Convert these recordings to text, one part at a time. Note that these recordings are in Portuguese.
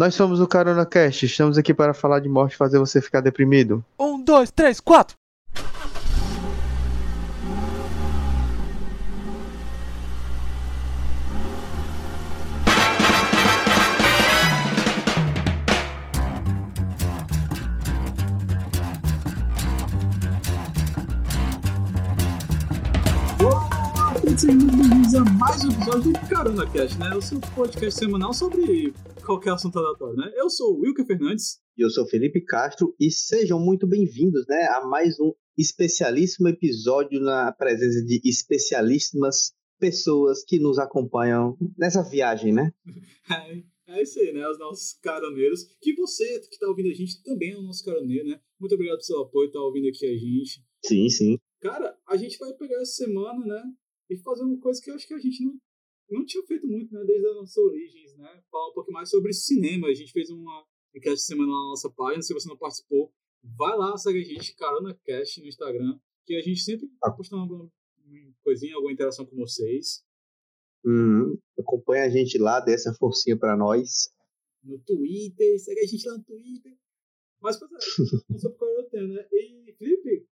Nós somos o Carona Cast, estamos aqui para falar de morte e fazer você ficar deprimido. Um, dois, três, quatro! Do Carona Cast, né? O seu podcast semanal sobre qualquer assunto aleatório, né? Eu sou o Wilker Fernandes. E eu sou Felipe Castro e sejam muito bem-vindos, né, a mais um especialíssimo episódio na presença de especialíssimas pessoas que nos acompanham nessa viagem, né? É, é isso aí, né? Os nossos caroneiros. Que você que está ouvindo a gente também é o nosso caroneiro, né? Muito obrigado pelo seu apoio, tá ouvindo aqui a gente. Sim, sim. Cara, a gente vai pegar essa semana, né? E fazer uma coisa que eu acho que a gente não, não tinha feito muito, né? Desde as nossas origens, né? Falar um pouco mais sobre cinema. A gente fez uma enquete semana na nossa página. Se você não participou, vai lá, segue a gente, Carona Cast no Instagram. Que a gente sempre tá postando alguma coisinha, alguma interação com vocês. Hum, acompanha a gente lá, dê essa forcinha pra nós. No Twitter, segue a gente lá no Twitter. Mas, pois é, não sei qual é o tema, né? E, Felipe,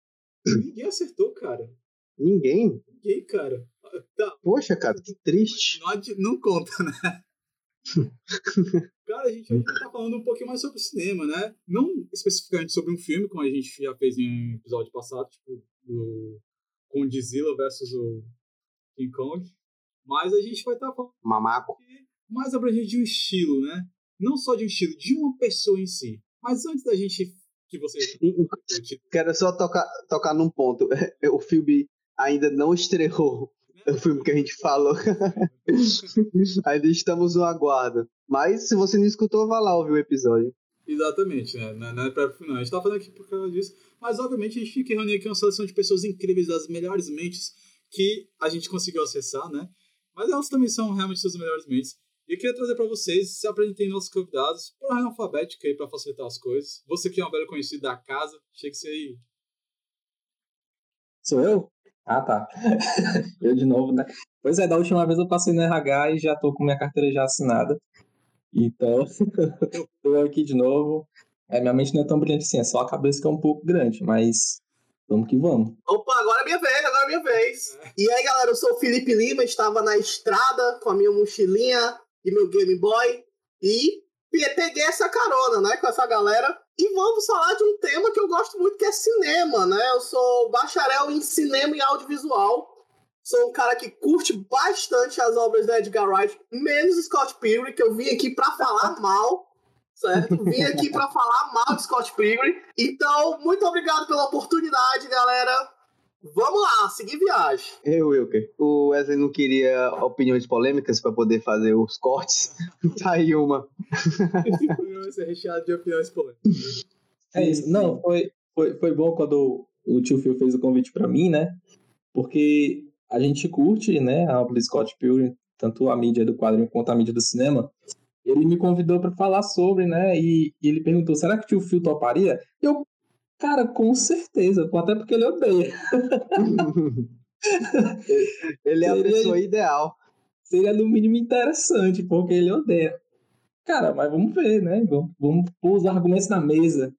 ninguém acertou, cara. Ninguém? Ninguém, cara. Tá. Poxa, cara, que triste. Não, não conta, né? Cara, a gente hoje tá falando um pouquinho mais sobre cinema, né? Não especificamente sobre um filme, como a gente já fez em um episódio passado, tipo, do Godzilla versus o King Kong. Mas a gente vai estar falando Mamaco. mais abrangente de um estilo, né? Não só de um estilo, de uma pessoa em si. Mas antes da gente que você Quero só tocar, tocar num ponto. O filme ainda não estreou. O filme que a gente falou. ainda estamos no aguardo. Mas se você não escutou, vá lá ouvir o episódio. Exatamente, né? Não não é pra final. A gente tá falando aqui por causa disso, mas obviamente a gente fica reunindo aqui uma seleção de pessoas incríveis, das melhores mentes que a gente conseguiu acessar, né? Mas elas também são realmente suas melhores mentes. E eu queria trazer para vocês, se apresentem nossos convidados, por ordem alfabética aí para facilitar as coisas. Você que é um velho conhecido da casa, chega-se aí. Sou eu? Ah, tá. eu de novo, né? Pois é, da última vez eu passei no RH e já tô com minha carteira já assinada. Então, tô aqui de novo. É, minha mente não é tão brilhante assim, é só a cabeça que é um pouco grande, mas vamos que vamos. Opa, agora é minha vez, agora é minha vez. E aí, galera, eu sou o Felipe Lima, estava na estrada com a minha mochilinha e meu Game Boy e peguei essa carona, né, com essa galera. E vamos falar de um tema que eu gosto muito, que é cinema, né? Eu sou bacharel em cinema e audiovisual. Sou um cara que curte bastante as obras da Edgar Wright, menos Scott Pilgrim, que eu vim aqui pra falar mal, certo? Vim aqui pra falar mal de Scott Pilgrim. Então, muito obrigado pela oportunidade, galera. Vamos lá, seguir viagem. Eu, Wilker. O Wesley não queria opiniões polêmicas para poder fazer os cortes. tá aí uma. Esse programa vai ser recheado de opiniões polêmicas. É isso. Não, foi, foi, foi bom quando o tio Phil fez o convite pra mim, né? Porque a gente curte, né, a obra do Scott Pilgrim, tanto a mídia do quadrinho quanto a mídia do cinema. Ele me convidou pra falar sobre, né? E, e ele perguntou: será que o tio Phil toparia? Eu, cara, com certeza, até porque ele odeia. Ele é a Seria- pessoa ideal. Seria no mínimo interessante, porque ele odeia. Cara, mas vamos ver, né? Vamos, vamos pôr os argumentos na mesa.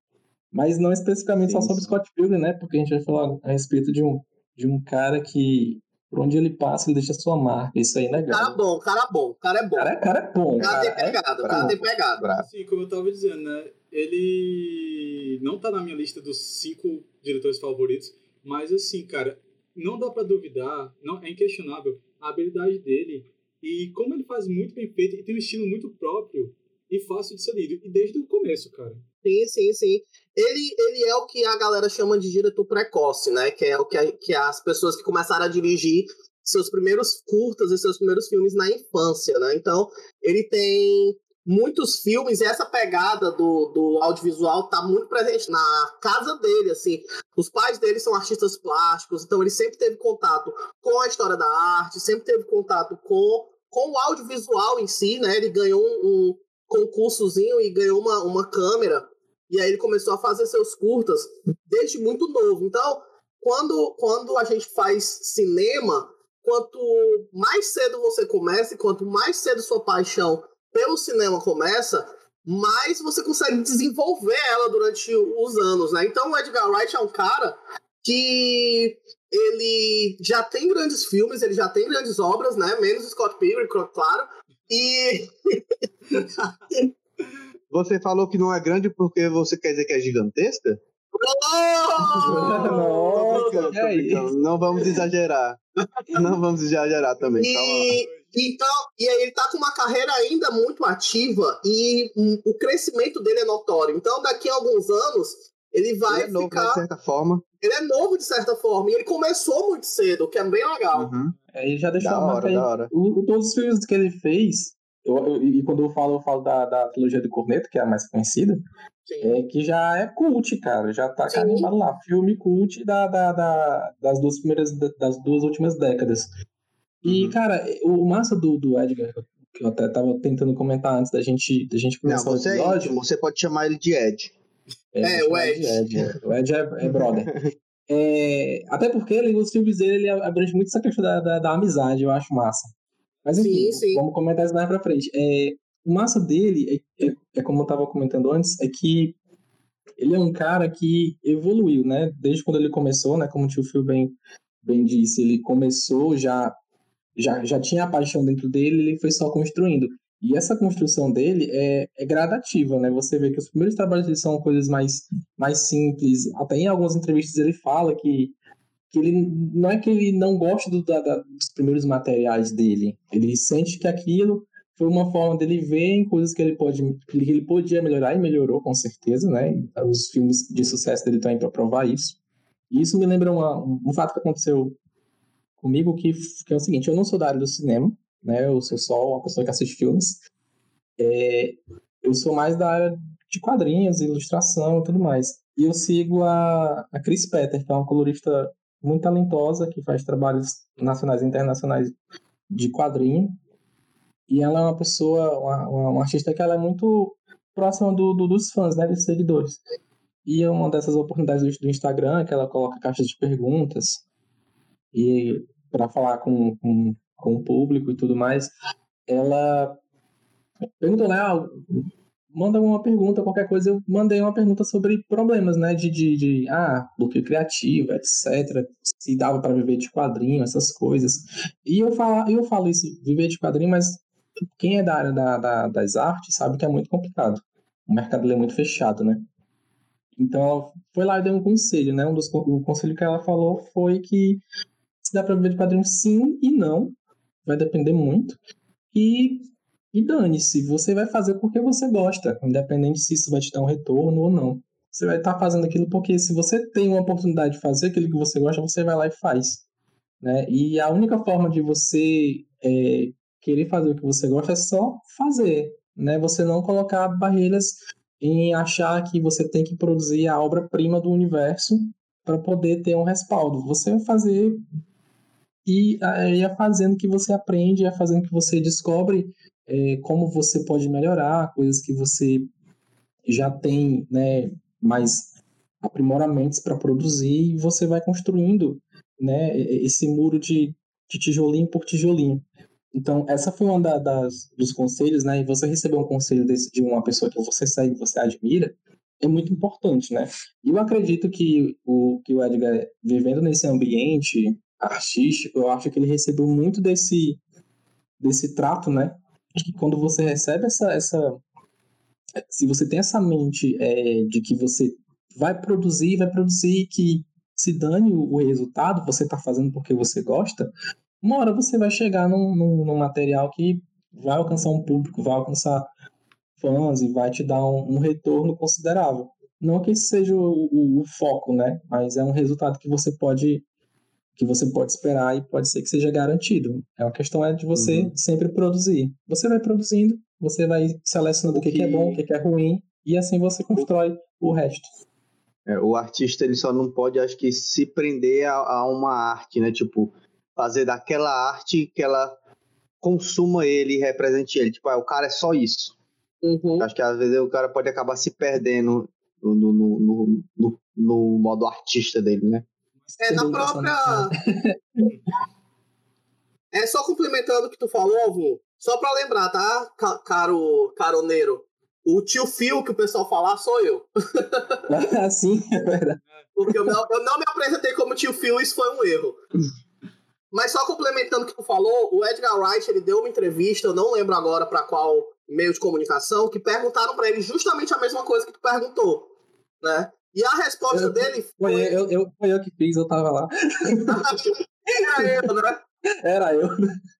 Mas não especificamente só Sim, sobre sim. Scott Pilgrim, né? Porque a gente vai falar a respeito de um, de um cara que, por onde ele passa, ele deixa sua marca. Isso aí é legal. Cara bom, cara bom, cara é bom. Cara, cara é bom, O cara cara. tem pegada, o cara tem pegada. Bravo. Assim, como eu tava dizendo, né? Ele não tá na minha lista dos cinco diretores favoritos, mas assim, cara, não dá pra duvidar, não é inquestionável a habilidade dele e como ele faz muito bem feito e tem um estilo muito próprio e fácil de ser lido. E desde o começo, cara. Sim, sim, sim. Ele, ele é o que a galera chama de diretor precoce, né? Que é o que, a- que as pessoas que começaram a dirigir seus primeiros curtas e seus primeiros filmes na infância, né? Então, ele tem muitos filmes essa pegada do, do audiovisual tá muito presente na casa dele, assim. Os pais dele são artistas plásticos, então ele sempre teve contato com a história da arte, sempre teve contato com, com o audiovisual em si, né? Ele ganhou um, um concursozinho e ganhou uma, uma câmera. E aí ele começou a fazer seus curtas desde muito novo. Então, quando, quando a gente faz cinema, quanto mais cedo você começa e quanto mais cedo sua paixão pelo cinema começa, mais você consegue desenvolver ela durante os anos, né? Então o Edgar Wright é um cara que ele já tem grandes filmes, ele já tem grandes obras, né? Menos Scott Pilgrim, claro. E Você falou que não é grande porque você quer dizer que é gigantesca? Nossa, não, não vamos exagerar. Não vamos exagerar também. E, então, e aí ele tá com uma carreira ainda muito ativa e o crescimento dele é notório. Então, daqui a alguns anos, ele vai ele é novo, ficar. de certa forma. Ele é novo de certa forma. E ele começou muito cedo, o que é bem legal. Uhum. É, ele já deixou Da a marca hora, aí. da hora. O, o- todos os filmes que ele fez, eu- eu- e quando eu falo, eu falo da, da trilogia do Corneto, que é a mais conhecida, Sim. é que já é cult, cara. Já tá carimbado lá. Filme cult da, da, da- das duas primeiras, das duas últimas décadas. E, Uhum. cara, o o massa do, do Edgar, que eu até tava tentando comentar antes da gente, da gente Não, começar o você é episódio. íntimo, você pode chamar ele de Ed. É, vou o de Ed. é. O Ed é, é brother. É, até porque ele, os filmes dele ele abrange muito essa questão da, da, da amizade, eu acho massa. Mas enfim, Sim, sim. vamos comentar isso mais pra frente. É, o massa dele, é, é, é como eu tava comentando antes, é que ele é um cara que evoluiu, né? Desde quando ele começou, né? Como o tio Phil bem, bem disse, ele começou já, já, já tinha a paixão dentro dele, ele foi só construindo. E essa construção dele é, é gradativa, né? Você vê que os primeiros trabalhos dele são coisas mais, mais simples. Até em algumas entrevistas ele fala que, que ele não é que ele não gosta do, da, dos primeiros materiais dele. Ele sente que aquilo foi uma forma dele ver em coisas que ele pode que ele podia melhorar e melhorou com certeza, né? Os filmes de sucesso dele estão aí para provar isso. E isso me lembra uma- um, um fato que aconteceu comigo que, que é o seguinte: eu não sou da área do cinema, né? Eu sou só uma pessoa que assiste filmes. É, eu sou mais da área de quadrinhos, ilustração e tudo mais. E eu sigo a, a Chris Petter, que é uma colorista muito talentosa, que faz trabalhos nacionais e internacionais de quadrinho. E ela é uma pessoa, uma, uma, artista que ela é muito próxima do, do- dos fãs, né, dos seguidores. E é uma dessas oportunidades do, do Instagram, que ela coloca caixas de perguntas e para falar com, com, com o público e tudo mais, ela perguntou lá, ah, manda uma pergunta, qualquer coisa, eu mandei uma pergunta sobre problemas, né, de, de, de ah, bloqueio criativo, etc, se dava para viver de quadrinho, essas coisas. E eu falo, eu falo isso, viver de quadrinho, mas quem é da área da, da- das artes sabe que é muito complicado. O mercado é muito fechado, né? Então ela foi lá e deu um conselho, né? Um dos o conselho que ela falou foi que dá para viver de quadrinhos sim e não, vai depender muito. E, e dane-se, você vai fazer porque você gosta, independente se isso vai te dar um retorno ou não. Você vai estar fazendo aquilo porque se você tem uma oportunidade de fazer aquilo que você gosta, você vai lá e faz. Né? E a única forma de você é, querer fazer o que você gosta é só fazer. Né? Você não colocar barreiras em achar que você tem que produzir a obra-prima do universo para poder ter um respaldo. Você vai fazer e aí é fazendo que você aprende, é fazendo que você descobre é, como você pode melhorar, coisas que você já tem né, mais aprimoramentos para produzir e você vai construindo né, esse muro de, de tijolinho por tijolinho. Então, essa foi uma da- das, dos conselhos, né? E você receber um conselho desse de uma pessoa que você segue, você admira, é muito importante, né? E eu acredito que o, que o Edgar, vivendo nesse ambiente artístico, eu acho que ele recebeu muito desse, desse trato, né? Que quando você recebe essa, essa se você tem essa mente é, de que você vai produzir, vai produzir que se dane o, o resultado, você está fazendo porque você gosta, uma hora você vai chegar num, num, num material que vai alcançar um público, vai alcançar fãs e vai te dar um, um retorno considerável. Não que esse seja o, o, o foco, né? Mas é um resultado que você pode que você pode esperar e pode ser que seja garantido. É uma questão é de você Uhum. sempre produzir. Você vai produzindo, você vai selecionando o que, que é bom, o que, que é ruim, e assim você constrói o resto. É, o artista ele só não pode, acho que, se prender a, a uma arte, né? Tipo, fazer daquela arte que ela consuma ele e represente ele. Tipo, ah, o cara é só isso. Uhum. Acho que às vezes o cara pode acabar se perdendo no, no, no, no, no- no modo artista dele, né? É na própria. É só complementando o que tu falou, Alvin. Só pra lembrar, tá, ca- caro caroneiro? O tio Phil que o pessoal fala sou eu. Assim, é verdade. Porque eu não, eu não me apresentei como tio Phil, isso foi um erro. Mas só complementando o que tu falou, o Edgar Wright ele deu uma entrevista, eu não lembro agora para qual meio de comunicação, que perguntaram para ele justamente a mesma coisa que tu perguntou, né? E a resposta Eu- dele Foi foi. eu, eu, foi eu que fiz, eu tava lá. Era eu, né? Era eu.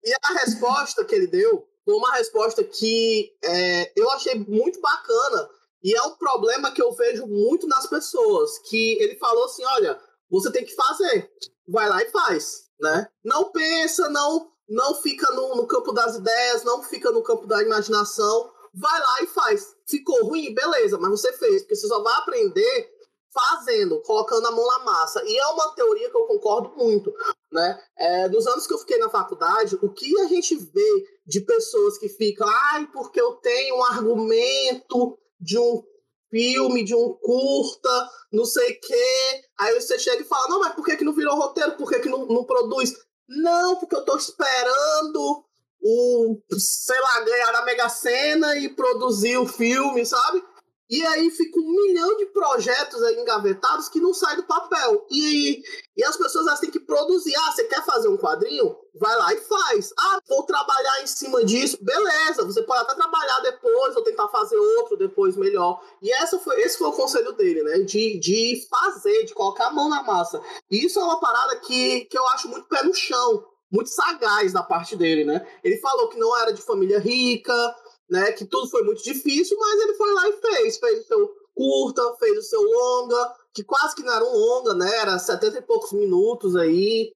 E a resposta que ele deu foi uma resposta que é, eu achei muito bacana. E é um problema que eu vejo muito nas pessoas. Que ele falou assim: olha, você tem que fazer. Vai lá e faz. Né? Não pensa, não, não fica no, no campo das ideias, não fica no campo da imaginação. Vai lá e faz. Ficou ruim? Beleza, mas você fez. Porque você só vai aprender fazendo, colocando a mão na massa. E é uma teoria que eu concordo muito né? É, nos anos que eu fiquei na faculdade, o que a gente vê de pessoas que ficam, ai, porque eu tenho um argumento de um filme, de um curta, não sei o quê. Aí você chega e fala, não, mas por que, que não virou roteiro? Por que, que não, não produz? Não, porque eu tô esperando o, sei lá, ganhar na Mega Sena e produzir o filme, sabe? E aí fica um milhão de projetos engavetados que não saem do papel. E, e as pessoas elas têm que produzir. Ah, você quer fazer um quadrinho? Vai lá e faz. Ah, vou trabalhar em cima disso. Beleza, você pode até trabalhar depois ou tentar fazer outro depois melhor. E essa foi, esse foi o conselho dele, né? De, de fazer, de colocar a mão na massa. E isso é uma parada que, que eu acho muito pé no chão. Muito sagaz da parte dele, né? Ele falou que não era de família rica, né? Que tudo foi muito difícil, mas ele foi lá e fez. Fez o seu curta, fez o seu longa, que quase que não era um longa, né? Era 70 e poucos minutos aí.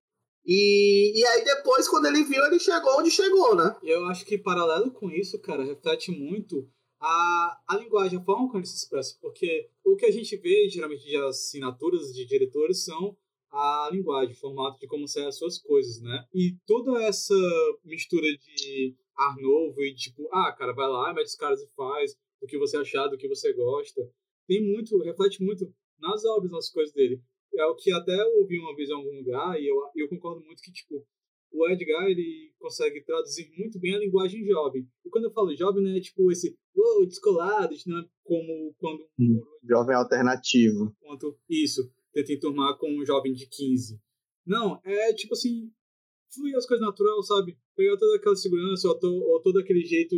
E, e aí depois, quando ele viu, ele chegou onde chegou, né? Eu acho que paralelo com isso, cara, reflete muito a, a linguagem, a forma como ele se expressa. Porque o que a gente vê, geralmente, de assinaturas de diretores são a linguagem, o formato de como saem as suas coisas, né? E toda essa mistura de ar novo e tipo, ah, cara, vai lá, mete os caras e faz o que você achar, do que você gosta. Tem muito, reflete muito nas obras, nas coisas dele. É o que até eu ouvi uma vez em algum lugar e eu, eu concordo muito que, tipo, o Edgar, ele consegue traduzir muito bem a linguagem jovem. E quando eu falo jovem, não é tipo esse, uou, descolado, não é como quando um Hum. Jovem alternativo. quanto isso, tenta enturmar com um jovem de 15. Não, é tipo assim, fluir as coisas natural, sabe? Pegar toda aquela segurança ou, to, ou todo aquele jeito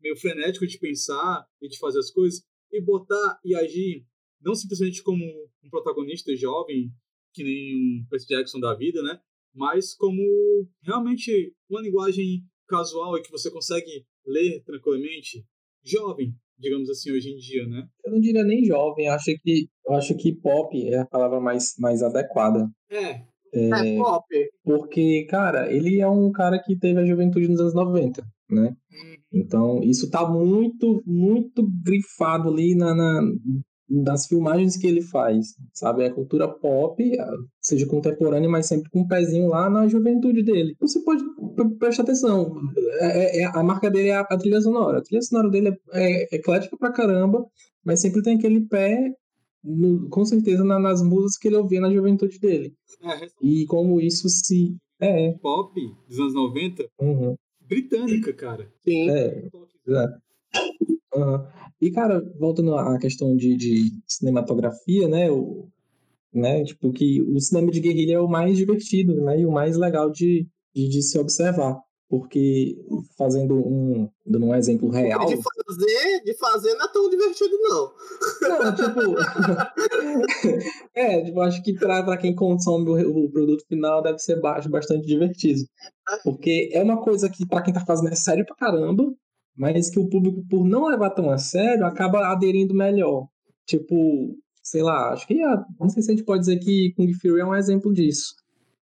meio frenético de pensar e de fazer as coisas e botar e agir não simplesmente como um protagonista jovem, que nem um Percy Jackson da vida, né? Mas como realmente uma linguagem casual e que você consegue ler tranquilamente, jovem, digamos assim, hoje em dia, né? Eu não diria nem jovem, acho que, acho que pop é a palavra mais, mais adequada. É, É, pop. Porque, cara, ele é um cara que teve a juventude nos anos 90, né? Uhum. Então, isso tá muito, muito grifado ali na, na- nas filmagens que ele faz, sabe? É cultura pop, seja contemporânea, mas sempre com um pezinho lá na juventude dele. Você pode prestar atenção, é- é- a marca dele é a, a trilha sonora. A trilha sonora dele é, é eclética pra caramba, mas sempre tem aquele pé, no- com certeza, na- nas músicas que ele ouvia na juventude dele. é E como isso se... É, pop dos anos 90, uhum, britânica, cara. Sim. é. Aham. E, cara, voltando à questão de, de cinematografia, né? O, né? Tipo, que o cinema de guerrilha é o mais divertido, né? E o mais legal de, de, de se observar. Porque, fazendo um... Dando um exemplo real... De fazer, de fazer não é tão divertido, não. Não, tipo... é, tipo, acho que pra, pra quem consome o, o produto final deve ser ba- bastante divertido. Porque é uma coisa que, pra quem tá fazendo, é sério pra caramba, mas que o público, por não levar tão a sério, acaba aderindo melhor. Tipo, sei lá, acho que não sei se a gente pode dizer que Kung Fury é um exemplo disso,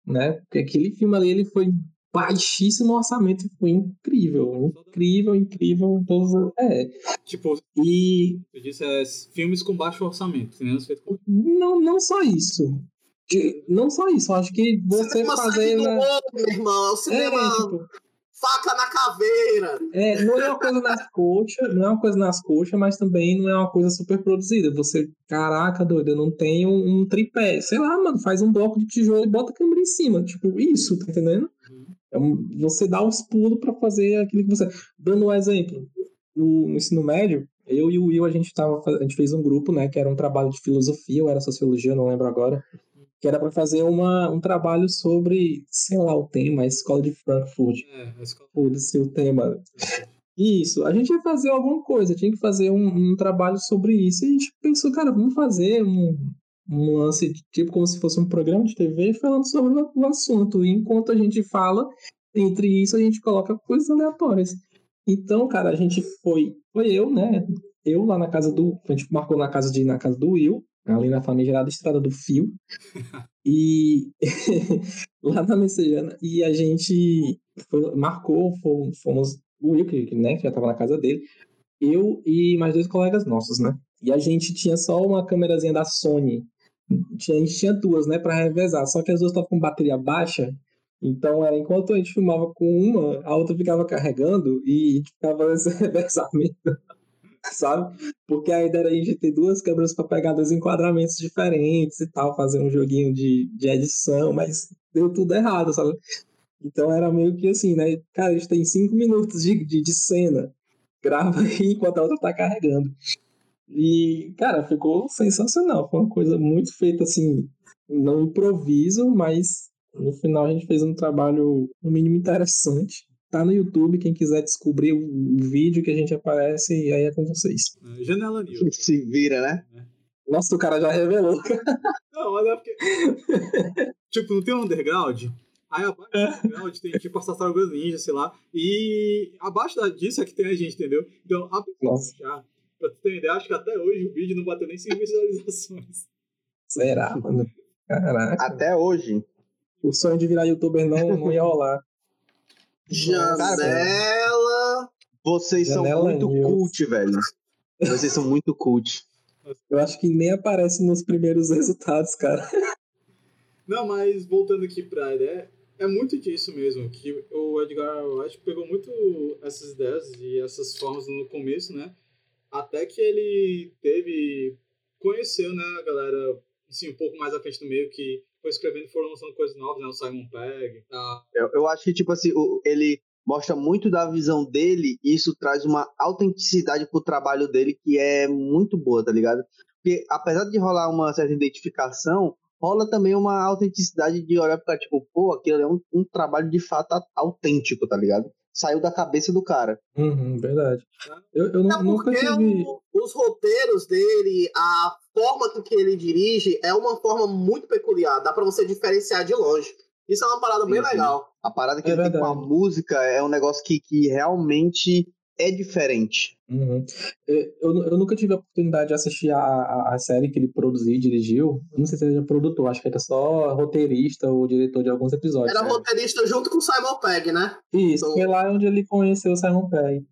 né? Porque aquele filme ali, ele foi baixíssimo orçamento, foi incrível, incrível, incrível, todos, é. Tipo, E eu disse, é filmes com baixo orçamento, com... não, não só isso. De- não só isso, acho que você cinema fazer. né? meu irmão. É o É, cinema tipo, faca na caveira. é, não é uma coisa nas coxas, não é uma coisa nas coxas, mas também não é uma coisa super produzida. Você, caraca, doido, eu não tenho um tripé. Sei lá, mano, faz um bloco de tijolo e bota a câmera em cima. Tipo, isso, tá entendendo? É um- você dá os pulos pra fazer aquilo que você. Dando um exemplo, no, no ensino médio, eu e o Will, a gente, tava, a gente fez um grupo, né, que era um trabalho de filosofia, ou era sociologia, não lembro agora, que era para fazer uma, um trabalho sobre, sei lá, o tema, a escola de Frankfurt. É, a escola. Foda-se o tema. Isso, a gente ia fazer alguma coisa, tinha que fazer um, um trabalho sobre isso. E a gente pensou, cara, vamos fazer um, um lance, tipo como se fosse um programa de TV falando sobre o, assunto. E enquanto a gente fala, entre isso a gente coloca coisas aleatórias. Então, cara, a gente foi, foi eu, né? Eu lá na casa do, a gente marcou na casa de na casa do Will, ali na famigerada Estrada do Fio. e lá na Messejana. E a gente foi, marcou, fomos, o Will, que, né, que já estava na casa dele, eu e mais dois colegas nossos, né? E a gente tinha só uma câmerazinha da Sony. Tinha, tinha duas, né, para revezar. Só que as duas estavam com bateria baixa. Então, era enquanto a gente filmava com uma, a outra ficava carregando e ficava nesse revezamento sabe? Porque a ideia era a gente ter duas câmeras para pegar dois enquadramentos diferentes e tal, fazer um joguinho de, de edição, mas deu tudo errado, sabe? Então era meio que assim, né? Cara, a gente tem cinco minutos de, de, de cena, grava aí enquanto a outra tá carregando. E, cara, ficou sensacional. Foi uma coisa muito feita assim, não improviso, mas no final a gente fez um trabalho, no mínimo, interessante. Tá no YouTube, quem quiser descobrir o vídeo que a gente aparece, e aí é com vocês. É, Janela News. Se vira, né? Nossa, o cara já revelou. Não, mas é porque. tipo, não tem um underground? Aí abaixo do underground tem tipo as tartarugas ninja, sei lá. E abaixo disso é que tem a gente, entendeu? Então, a Nossa. já, pra tu ter ideia, acho que até hoje o vídeo não bateu nem 100 visualizações. Será, mano? Caraca. Até hoje. O sonho de virar youtuber não, não ia rolar. Janela. Vocês são Janela muito News. cult, velho. Vocês são muito cult. Eu acho que nem aparece nos primeiros resultados, cara. Não, mas voltando aqui pra ideia, é muito disso mesmo, que o Edgar Wright pegou muito essas ideias e essas formas no começo, né? Até que ele teve, conheceu, né, a galera, assim, um pouco mais à frente do meio, que foi escrevendo e foram lançando coisas novas, né? O Simon Pegg, a Eu, eu acho que, tipo assim, o- ele mostra muito da visão dele e isso traz uma autenticidade pro trabalho dele que é muito boa, tá ligado? Porque apesar de rolar uma certa identificação, rola também uma autenticidade de olhar pra, tipo, pô, aquilo é um, um trabalho de fato autêntico, tá ligado? Saiu da cabeça do cara. Uhum, verdade. Eu, eu É nunca porque tive. o- os roteiros dele, a forma com que ele dirige é uma forma muito peculiar. Dá pra você diferenciar de longe. Isso é uma parada bem Sim, sim. legal. A parada que É ele tem com a verdade. música é um negócio que, que realmente é diferente. Uhum. Eu, eu, nunca tive a oportunidade de assistir a, a, a série que ele produziu e dirigiu. Eu não sei se ele era produtor, acho que era só roteirista ou diretor de alguns episódios. Era roteirista junto com o Simon Pegg, né? Isso, Então- foi lá onde ele conheceu o Simon Pegg.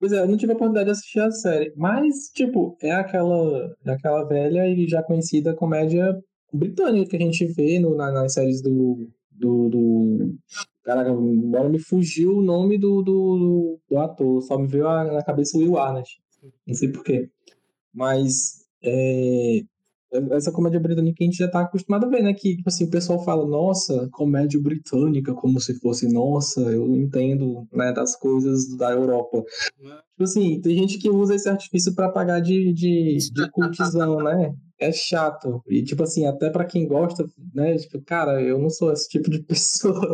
Pois é, eu não tive a oportunidade de assistir a série, mas, tipo, é aquela, é aquela velha e já conhecida comédia britânica que a gente vê no, na- nas séries do, do, do... Caraca, agora me fugiu o nome do, do, do ator, só me veio na cabeça o Will Arnett, não sei porquê. Mas, é, essa comédia britânica a gente já tá acostumado a ver, né? Que, tipo assim, o pessoal fala, nossa, comédia britânica, como se fosse, nossa, eu entendo, né, das coisas da Europa. Tipo assim, tem gente que usa esse artifício pra pagar de, de, de cultizão, né? É chato. E, tipo assim, até pra quem gosta, né? Tipo, cara, eu não sou esse tipo de pessoa.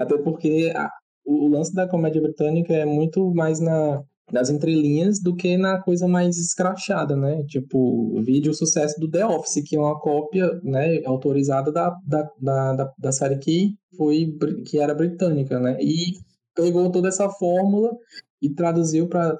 Até porque a- o, o lance da comédia britânica é muito mais na, nas entrelinhas do que na coisa mais escrachada, né? Tipo, vídeo o sucesso do The Office, que é uma cópia, né, autorizada da, da, da, da, da série que, foi, que era britânica, né? E pegou toda essa fórmula e traduziu para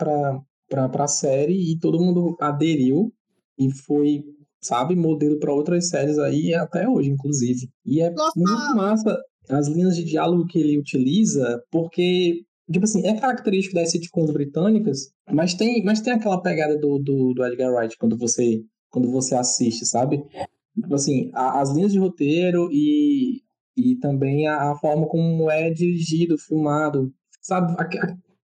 para a série e todo mundo aderiu e foi, sabe, modelo para outras séries aí até hoje, inclusive. E é Nossa! muito massa as linhas de diálogo que ele utiliza, porque tipo assim, é característico das sitcoms britânicas, mas tem, mas tem aquela pegada do, do, do Edgar Wright quando você quando você assiste, sabe? Tipo assim, a- as linhas de roteiro e, e também a, a forma como é dirigido, filmado, sabe?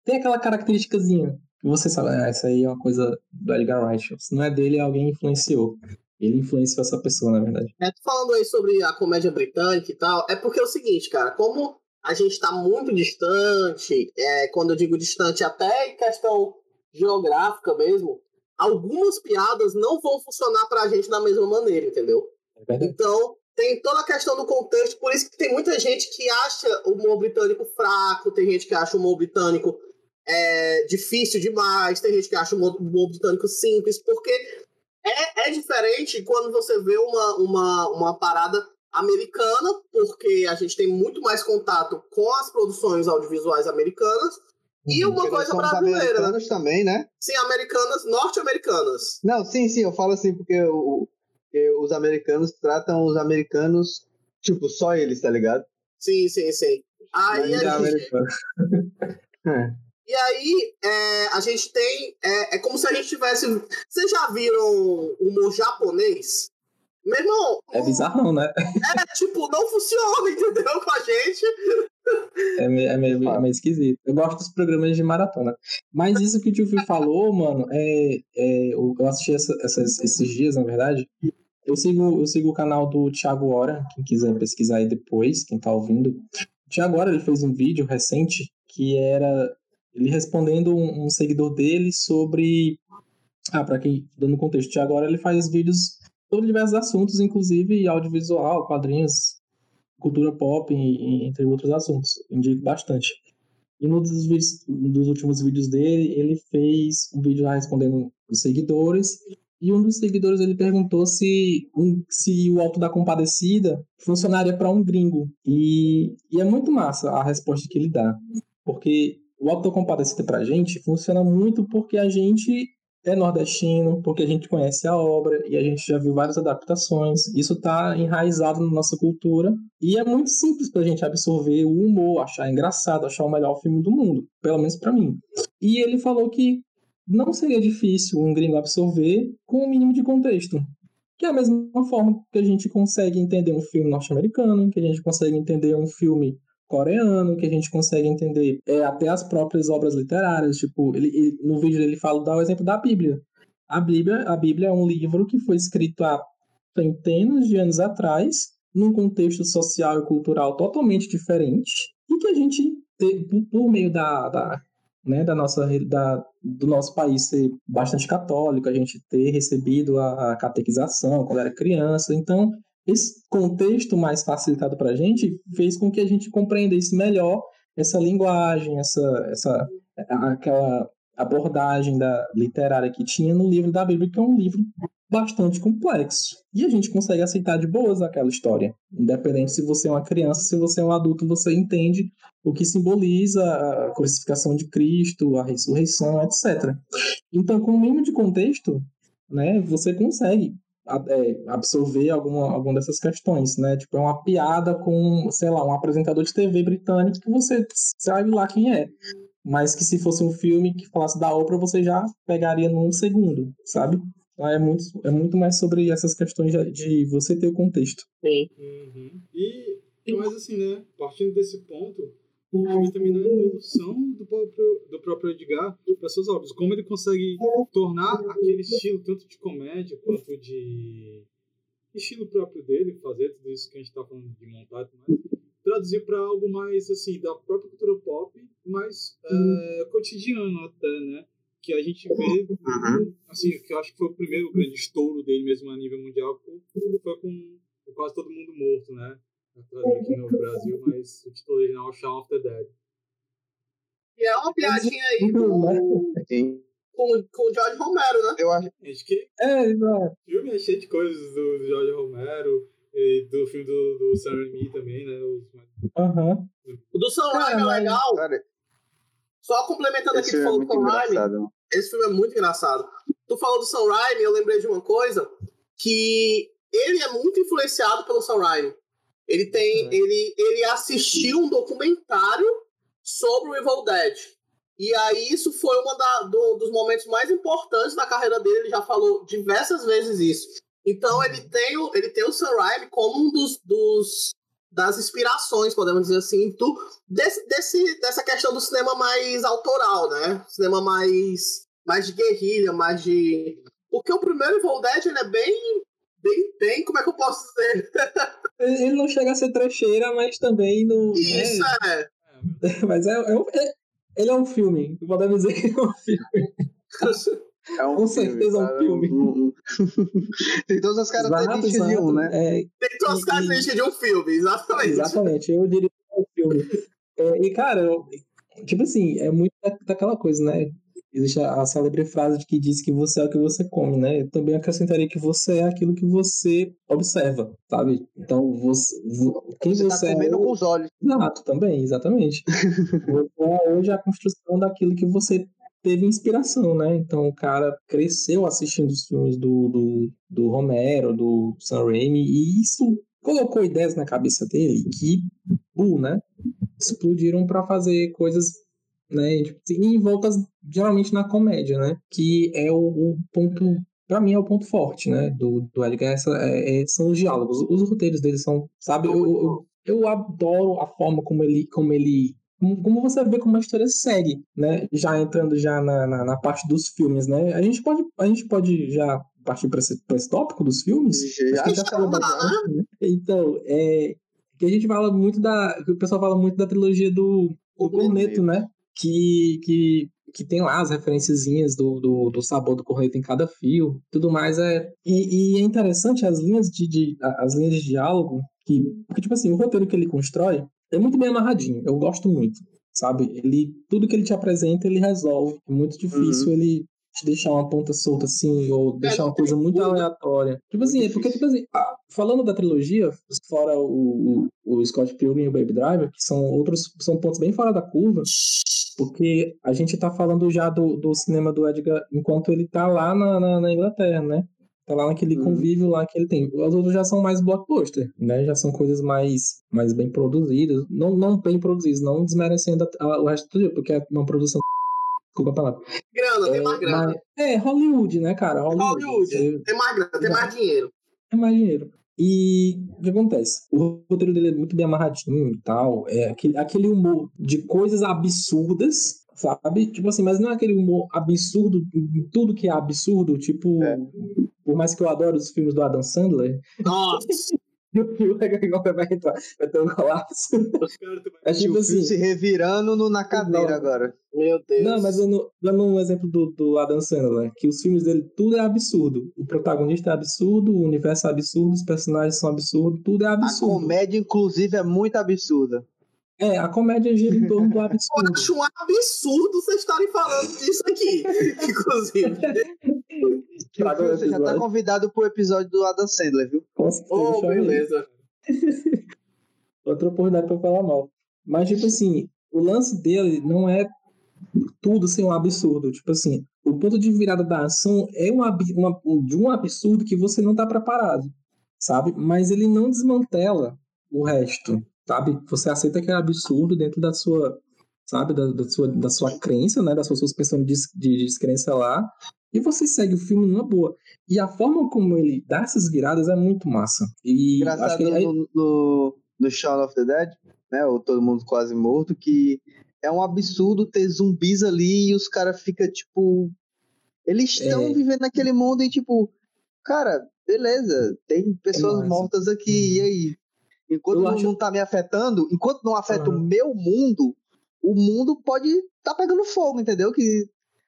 Tem aquela característicazinha você sabe, ah, essa aí é uma coisa do Edgar Wright. Se não é dele, alguém influenciou. Ele influenciou essa pessoa, na verdade. É, falando aí sobre a comédia britânica e tal, é porque é o seguinte, cara, como a gente tá muito distante, é, quando eu digo distante, até em questão geográfica mesmo, algumas piadas não vão funcionar pra gente da mesma maneira, entendeu? É então, tem toda a questão do contexto, por isso que tem muita gente que acha o humor britânico fraco, tem gente que acha o humor britânico é, difícil demais, tem gente que acha o humor, humor britânico simples, porque é, é diferente quando você vê uma, uma, uma parada americana, porque a gente tem muito mais contato com as produções audiovisuais americanas, e Uhum. uma Porque coisa brasileira, né? americanos também, né? Sim, americanas, norte-americanas. Não, sim, sim, eu falo assim porque, o, porque os americanos tratam os americanos, tipo, só eles, tá ligado? Sim, sim, sim. Aí a é gente, É. E aí, é, a gente tem. É, é como se a gente tivesse. Vocês já viram humor japonês? Meu irmão, É bizarrão, né? é tipo, não funciona, entendeu? Com a gente. É meio, é, meio, é meio esquisito. Eu gosto dos programas de maratona. Mas isso que o tio Phil falou, mano, é, é, eu eu assisti essa- essas- esses dias, na verdade. Eu sigo, eu sigo o canal do Thiago Hora, quem quiser pesquisar aí depois, quem tá ouvindo. O Thiago Hora, ele fez um vídeo recente que era ele respondendo um, um seguidor dele sobre. Ah, pra quem, dando contexto, Hora, ele faz vídeos sobre diversos assuntos, inclusive audiovisual, quadrinhos, cultura pop, entre outros assuntos. Indico bastante. E num dos, vídeos- um dos últimos vídeos dele, ele fez um vídeo lá respondendo os seguidores. E um dos seguidores ele perguntou se, um, se o Alto da Compadecida funcionaria para um gringo. E, e é muito massa a resposta que ele dá. Porque o Compadecida pra gente funciona muito porque a gente é nordestino, porque a gente conhece a obra e a gente já viu várias adaptações. Isso está enraizado na nossa cultura e é muito simples pra gente absorver o humor, achar engraçado, achar o melhor filme do mundo, pelo menos pra mim. E ele falou que não seria difícil um gringo absorver com o mínimo de contexto. Que é a mesma forma que a gente consegue entender um filme norte-americano, que a gente consegue entender um filme coreano, que a gente consegue entender é, até as próprias obras literárias. Tipo, ele, ele- no vídeo ele fala, dá o exemplo da Bíblia. A Bíblia, a Bíblia é um livro que foi escrito há centenas de anos atrás, num contexto social e cultural totalmente diferente, e que a gente, te- por, meio da, da, né, da nossa, da, do nosso país ser bastante católico, a gente ter recebido a catequização quando era criança, então esse contexto mais facilitado para a gente fez com que a gente compreendesse melhor essa linguagem, essa, essa aquela abordagem da literária que tinha no livro da Bíblia, que é um livro bastante complexo. E a gente consegue aceitar de boas aquela história. Independente se você é uma criança, se você é um adulto, você entende o que simboliza a crucificação de Cristo, a ressurreição, etc. Então, com o mínimo de contexto, né, você consegue absorver alguma, alguma dessas questões, né? Tipo, é uma piada com, sei lá, um apresentador de TV britânico que você sabe lá quem é. Mas que se fosse um filme que falasse da ópera, você já pegaria num segundo, sabe? Então é muito, é muito mais sobre essas questões de, de você ter o contexto. Sim. Uhum. E, mas assim, né? Partindo desse ponto, o na evolução do próprio, do próprio Edgar para suas obras. Como ele consegue tornar aquele estilo, tanto de comédia quanto de estilo próprio dele, fazer tudo isso que a gente está falando de montar e tudo mais, traduzir para algo mais, assim, da própria cultura pop, mais é, cotidiano até, né? Que a gente vê, assim, que eu acho que foi o primeiro grande estouro dele mesmo a nível mundial, foi, com Quase Todo Mundo Morto, né? Aqui no Brasil, mas o título original é Shaun of the Dead. E é uma piadinha aí com, Sim. com, com o George Romero, né? Eu acho. Acho que É, exato. o filme é cheio de coisas do, Jorge Romero e do filme do, do Sam Raimi também, né? Os. O do Sam Raimi é legal. Cara, Só complementando aqui, filme é falou do Sam Raimi. Esse filme é muito engraçado. Tu falou do Sam Raimi, eu lembrei de uma coisa, que ele é muito influenciado pelo Sam Raimi. Ele tem, Uhum. ele, ele assistiu um documentário sobre o Evil Dead. E aí isso foi um dos momentos mais importantes da carreira dele, ele já falou diversas vezes isso. Então ele tem o, ele tem o Sam Raimi como um dos, dos das inspirações, podemos dizer assim, do, desse, desse, dessa questão do cinema mais autoral, né? Cinema mais, mais de guerrilha, mais de. Porque o primeiro Evil Dead ele é bem. Bem, bem, como é que eu posso dizer? Ele não chega a ser trecheira, mas também não. Isso, é. É, Mas é, é, um- é- ele é um filme. Podemos dizer que é um filme. É um Com filme, certeza é um filme. um- um- Tem todas as características Exato, de um, né? É, Tem todas as E- características de um filme, exatamente. Exatamente, eu diria que é um filme. É, e, cara, eu- tipo assim, é muito da- daquela coisa, né? Existe a, a célebre frase de que diz que você é o que você come, né? Eu também acrescentaria que você é aquilo que você observa, sabe? Então, você, vo- quem Você você, tá comendo com os olhos. Exato, também, exatamente. Você é hoje a construção daquilo que você teve inspiração, né? Então o cara cresceu assistindo os filmes do, do, do Romero, do Sam Raimi, e isso colocou ideias na cabeça dele que, uh, né? Explodiram para fazer coisas, né? Tipo, assim, em voltas geralmente na comédia, né? Que é o, o ponto Pra mim é o ponto forte, né, do, do Edgar, essa, é, é- são os diálogos. Os roteiros dele são, sabe, eu, eu, eu adoro a forma como ele, como ele como, você vê como a história segue, né? Já entrando já na, na, na parte dos filmes, né? A gente pode, a gente pode já partir para esse, pra esse tópico dos filmes? Já já falou bastante, né? Então, é, que a gente fala muito da. o pessoal fala muito da trilogia do, do O Corneto, né? Que, que, que tem lá as referenciazinhas do, do, do sabor do corneto em cada fio, tudo mais. É, e, e é interessante as linhas de, de, as linhas de diálogo, que, porque, tipo assim, o roteiro que ele constrói é muito bem amarradinho. Eu gosto muito, sabe? Ele, tudo que ele te apresenta, ele resolve. É muito difícil ele te deixar uma ponta solta assim, ou deixar uma coisa muito aleatória. Tipo assim, é porque, tipo assim, falando da trilogia, fora o, o, o Scott Pilgrim e o Baby Driver, que são outros, são pontos bem fora da curva, porque a gente tá falando já do, do cinema do Edgar enquanto ele tá lá na, na, na Inglaterra, né? Tá lá naquele Uhum. convívio lá que ele tem. Os outros já são mais blockbuster, né? Já são coisas mais, mais bem produzidas. Não, não bem produzidas, não desmerecendo a- a- o resto do dia, porque é uma produção. Desculpa a palavra. Grana, tem É, mais grana. mas- é, Hollywood, né, cara? Hollywood. Hollywood. Você- Tem mais grana, tem mais dinheiro. é mais dinheiro. E o que acontece? O roteiro dele é muito bem amarradinho e tal. É aquele, aquele humor de coisas absurdas, sabe? Tipo assim, mas não é aquele humor absurdo, em tudo que é absurdo, tipo. É. Por mais que eu adore os filmes do Adam Sandler, Nossa, o filme vai entrar, vai ter um colapso. É Tipo, assim. se revirando no- na cadeira Não. agora. meu Deus. Não, mas dando, dando um exemplo do, do Adam Sandler, que os filmes dele, tudo é absurdo. O protagonista é absurdo, o universo é absurdo, os personagens são absurdos, tudo é A absurdo. comédia, inclusive, é muito absurda. É, a comédia gira em torno do Eu absurdo. acho um absurdo vocês estarem falando disso aqui, inclusive. Você já tá convidado pro episódio do Adam Sandler, viu? Com certeza, Oh, beleza. Outra oportunidade pra falar mal. Mas, tipo assim, o lance dele não é tudo ser um absurdo. Tipo assim, o ponto de virada da ação é um, uma- de um absurdo que você não tá preparado, sabe? Mas ele não desmantela o resto, sabe? Você aceita que é absurdo dentro da sua, sabe? Da, da sua, da sua crença, né? Da sua suspensão de descrença lá. E você segue o filme numa boa. E a forma como ele dá essas viradas é muito massa. E acho Engraçado que é aí- no, no, no Shaun of the Dead, né? O Todo Mundo Quase Morto, que é um absurdo ter zumbis ali e os caras ficam, tipo. Eles estão É. vivendo naquele mundo e, tipo, cara, beleza, tem pessoas massa. mortas aqui, e aí? Enquanto Eu acho- não tá me afetando, enquanto não afeta o Aham. meu mundo, o mundo pode tá pegando fogo, entendeu? Que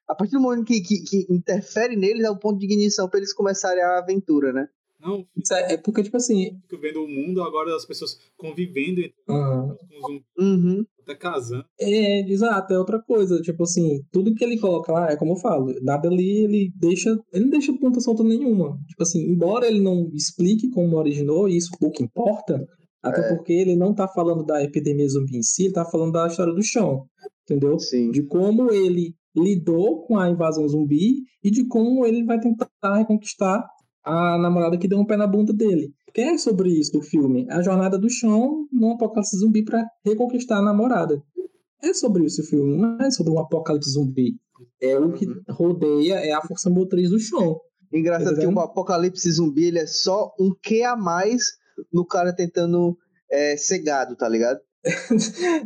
a partir do momento que, que, que interfere neles é o ponto de ignição pra eles começarem a aventura, né? Não, Isso é, é porque, tipo assim. fico vendo o mundo agora das pessoas convivendo entre- aham. com os Uhum. até casando. É, exato, é outra coisa. Tipo assim, tudo que ele coloca lá, é como eu falo, nada ali ele deixa. Ele não deixa ponta solta nenhuma. Tipo assim, embora ele não explique como originou, e isso pouco importa, até É. porque ele não tá falando da epidemia zumbi em si, ele tá falando da história do chão. Entendeu? Sim. De como ele lidou com a invasão zumbi e de como ele vai tentar reconquistar a namorada que deu um pé na bunda dele. Que é sobre isso o filme. A jornada do chão num apocalipse zumbi para reconquistar a namorada. É sobre isso o filme, não é sobre um apocalipse zumbi. É o que Uhum. rodeia, é a força motriz do chão. Engraçado que Entendeu? o apocalipse zumbi ele é só um que a mais no cara tentando é, ser gado, tá ligado?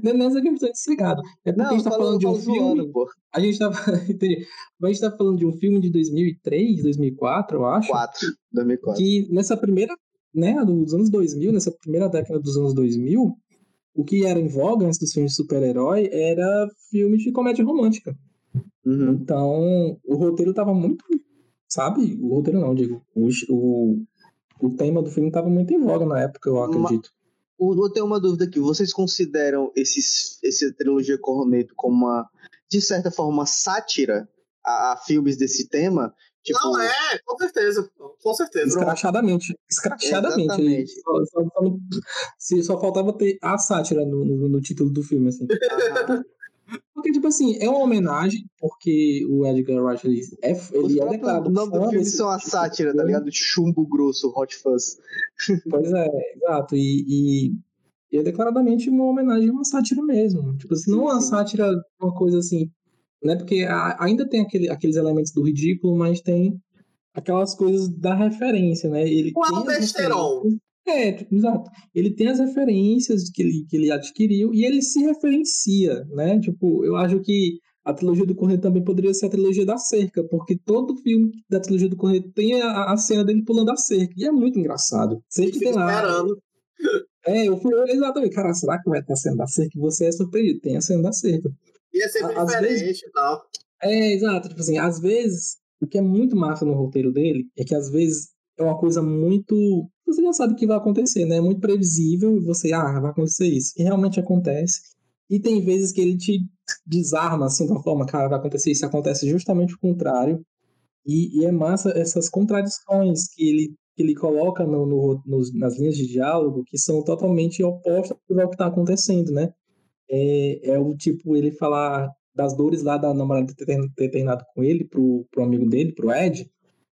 Não é nessa questão de cegado. É porque a gente tá falo- falando de um filme. A gente tá, entendi. Mas a gente tá falando de um filme de 2003, 2004, eu acho. 4, 2004. que nessa primeira, né, dos anos 2000, nessa primeira década dos anos 2000, o que era em voga antes dos filmes de super-herói era filmes de comédia romântica, Uhum. Então, o roteiro tava muito. Sabe? O roteiro não, digo. O, o, o tema do filme tava muito em voga na época, eu acredito. Eu tenho uma dúvida aqui. Vocês consideram esses, essa trilogia Corneto como uma, de certa forma, sátira a, a filmes desse tema? Tipo, Não é, com certeza. Com certeza. Escrachadamente. Escrachadamente. Exatamente. Só, só, só, só faltava ter a sátira no, no, no título do filme, assim. aham. Porque, tipo assim, é uma homenagem, porque o Edgar Wright, ele é, ele é declarado nomes do fã filme desse são a tipo sátira, tá ligado? Chumbo grosso, Hot Fuzz. Pois é, exato. E, e, e é declaradamente uma homenagem a uma sátira mesmo. Tipo assim, não Sim, uma sim. sátira, uma coisa assim, né? Porque a- ainda tem aquele, aqueles elementos do ridículo, mas tem aquelas coisas da referência, né? Ele é o referências- É, exato. Ele tem as referências que ele, que ele adquiriu e ele se referencia, né? Tipo, eu acho que a trilogia do Correio também poderia ser a trilogia da cerca, porque todo filme da trilogia do Correio tem a, a cena dele pulando a cerca, e é muito engraçado. Sempre tem lá. esperando. É, eu fui exatamente, cara, será que vai ter a cena da cerca? Você é surpreendido, tem a cena da cerca. E é sempre Às diferente vezes- e tal. É, exato, tipo assim, às vezes, o que é muito massa no roteiro dele é que às vezes é uma coisa muito. Você já sabe o que vai acontecer, né? É muito previsível e você, ah, vai acontecer isso. E realmente acontece. E tem vezes que ele te desarma assim, de uma forma, cara, vai acontecer isso. Acontece justamente o contrário. E, e é massa essas contradições que ele, que ele coloca no, no- nos- nas linhas de diálogo que são totalmente opostas ao que está acontecendo, né? É, é o tipo, ele falar das dores lá da namorada ter, ter terminado com ele pro, pro amigo dele, pro Ed,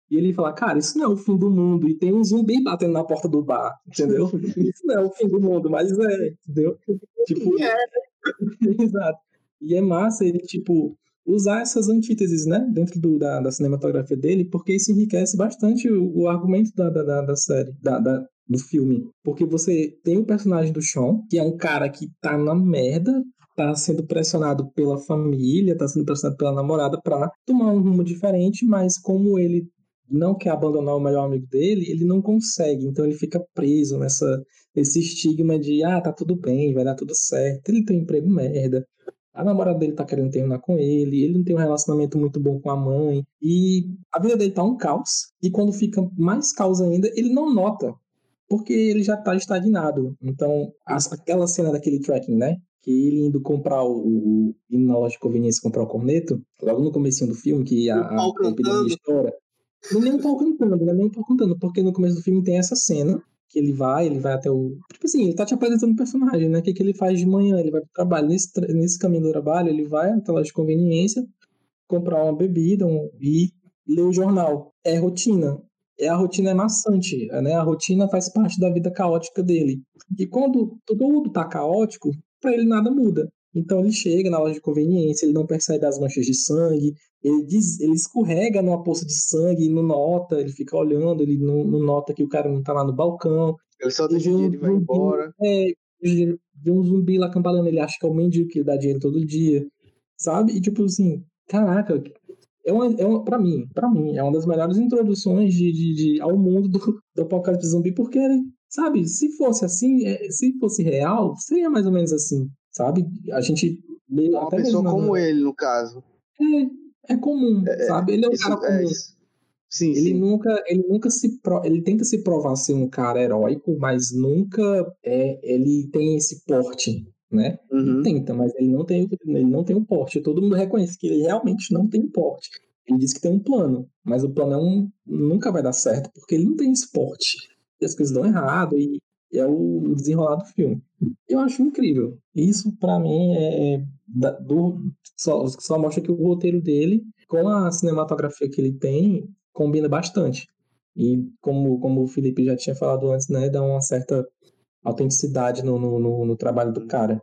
e ele fala, cara, isso não é o fim do mundo, e tem um zumbi batendo na porta do bar, entendeu? isso não é o fim do mundo, mas é, entendeu? Tipo, é, Exato. E é massa ele, tipo, usar essas antíteses, né, dentro do, da, da cinematografia dele, porque isso enriquece bastante o, o argumento da, da, da, série, da, da- do filme. Porque você tem o personagem do Sean, que é um cara que tá na merda, tá sendo pressionado pela família, tá sendo pressionado pela namorada pra tomar um rumo diferente, mas como ele não quer abandonar o melhor amigo dele, ele não consegue, então ele fica preso nessa esse estigma de ah, tá tudo bem, vai dar tudo certo, ele tem um emprego merda, a namorada dele tá querendo terminar com ele, ele não tem um relacionamento muito bom com a mãe, e a vida dele tá um caos, e quando fica mais caos ainda, ele não nota, porque ele já tá estagnado. Então, as- aquela cena daquele tracking, né? Que ele indo comprar o, o indo na loja de conveniência comprar o corneto, logo no comecinho do filme, que a, a, epidemia estoura. Nem o pau cantando, não é nem o pau cantando, porque no começo do filme tem essa cena que ele vai, ele vai até o. Tipo assim, ele tá te apresentando o personagem, né? O que, que ele faz de manhã? Ele vai pro trabalho. Nesse, nesse caminho do trabalho, ele vai até loja de conveniência, comprar uma bebida um- e ler o jornal. É rotina. É a rotina é maçante, né? A rotina faz parte da vida caótica dele. E quando tudo tá caótico, pra ele nada muda. Então ele chega na loja de conveniência, ele não percebe as manchas de sangue, ele, diz, ele escorrega numa poça de sangue e não nota, ele fica olhando, ele não, não nota que o cara não tá lá no balcão. Ele só Ele o um dinheiro e vai zumbi, embora. é, vê um zumbi lá cambalhando, ele acha que é o mendigo que dá dinheiro todo dia, sabe? E tipo assim, caraca, é uma, é uma, pra mim, pra mim, é uma das melhores introduções de, de, de- ao mundo do, do apocalipse zumbi, porque, sabe, se fosse assim, é, se fosse real, seria mais ou menos assim, sabe? A gente meio, Uma pessoa mesmo como ele, no caso. é, é comum, sabe? Ele é um Isso, cara é, comum. sim, Ele sim. nunca, ele nunca se pro, ele tenta se provar ser um cara heróico, mas nunca é, ele tem esse porte, né? Ele Uhum. tenta, mas ele não tem, ele não tem um porte. Todo mundo reconhece que ele realmente não tem um porte. Ele diz que tem um plano, mas o plano é um, nunca vai dar certo porque ele não tem esse porte. E as coisas dão errado e é o desenrolar do filme. Eu acho incrível. Isso pra mim é, é da- do, só, só mostra que o roteiro dele com a cinematografia que ele tem combina bastante. E como, como o Felipe já tinha falado antes, né, dá uma certa autenticidade no, no, no, no trabalho do cara.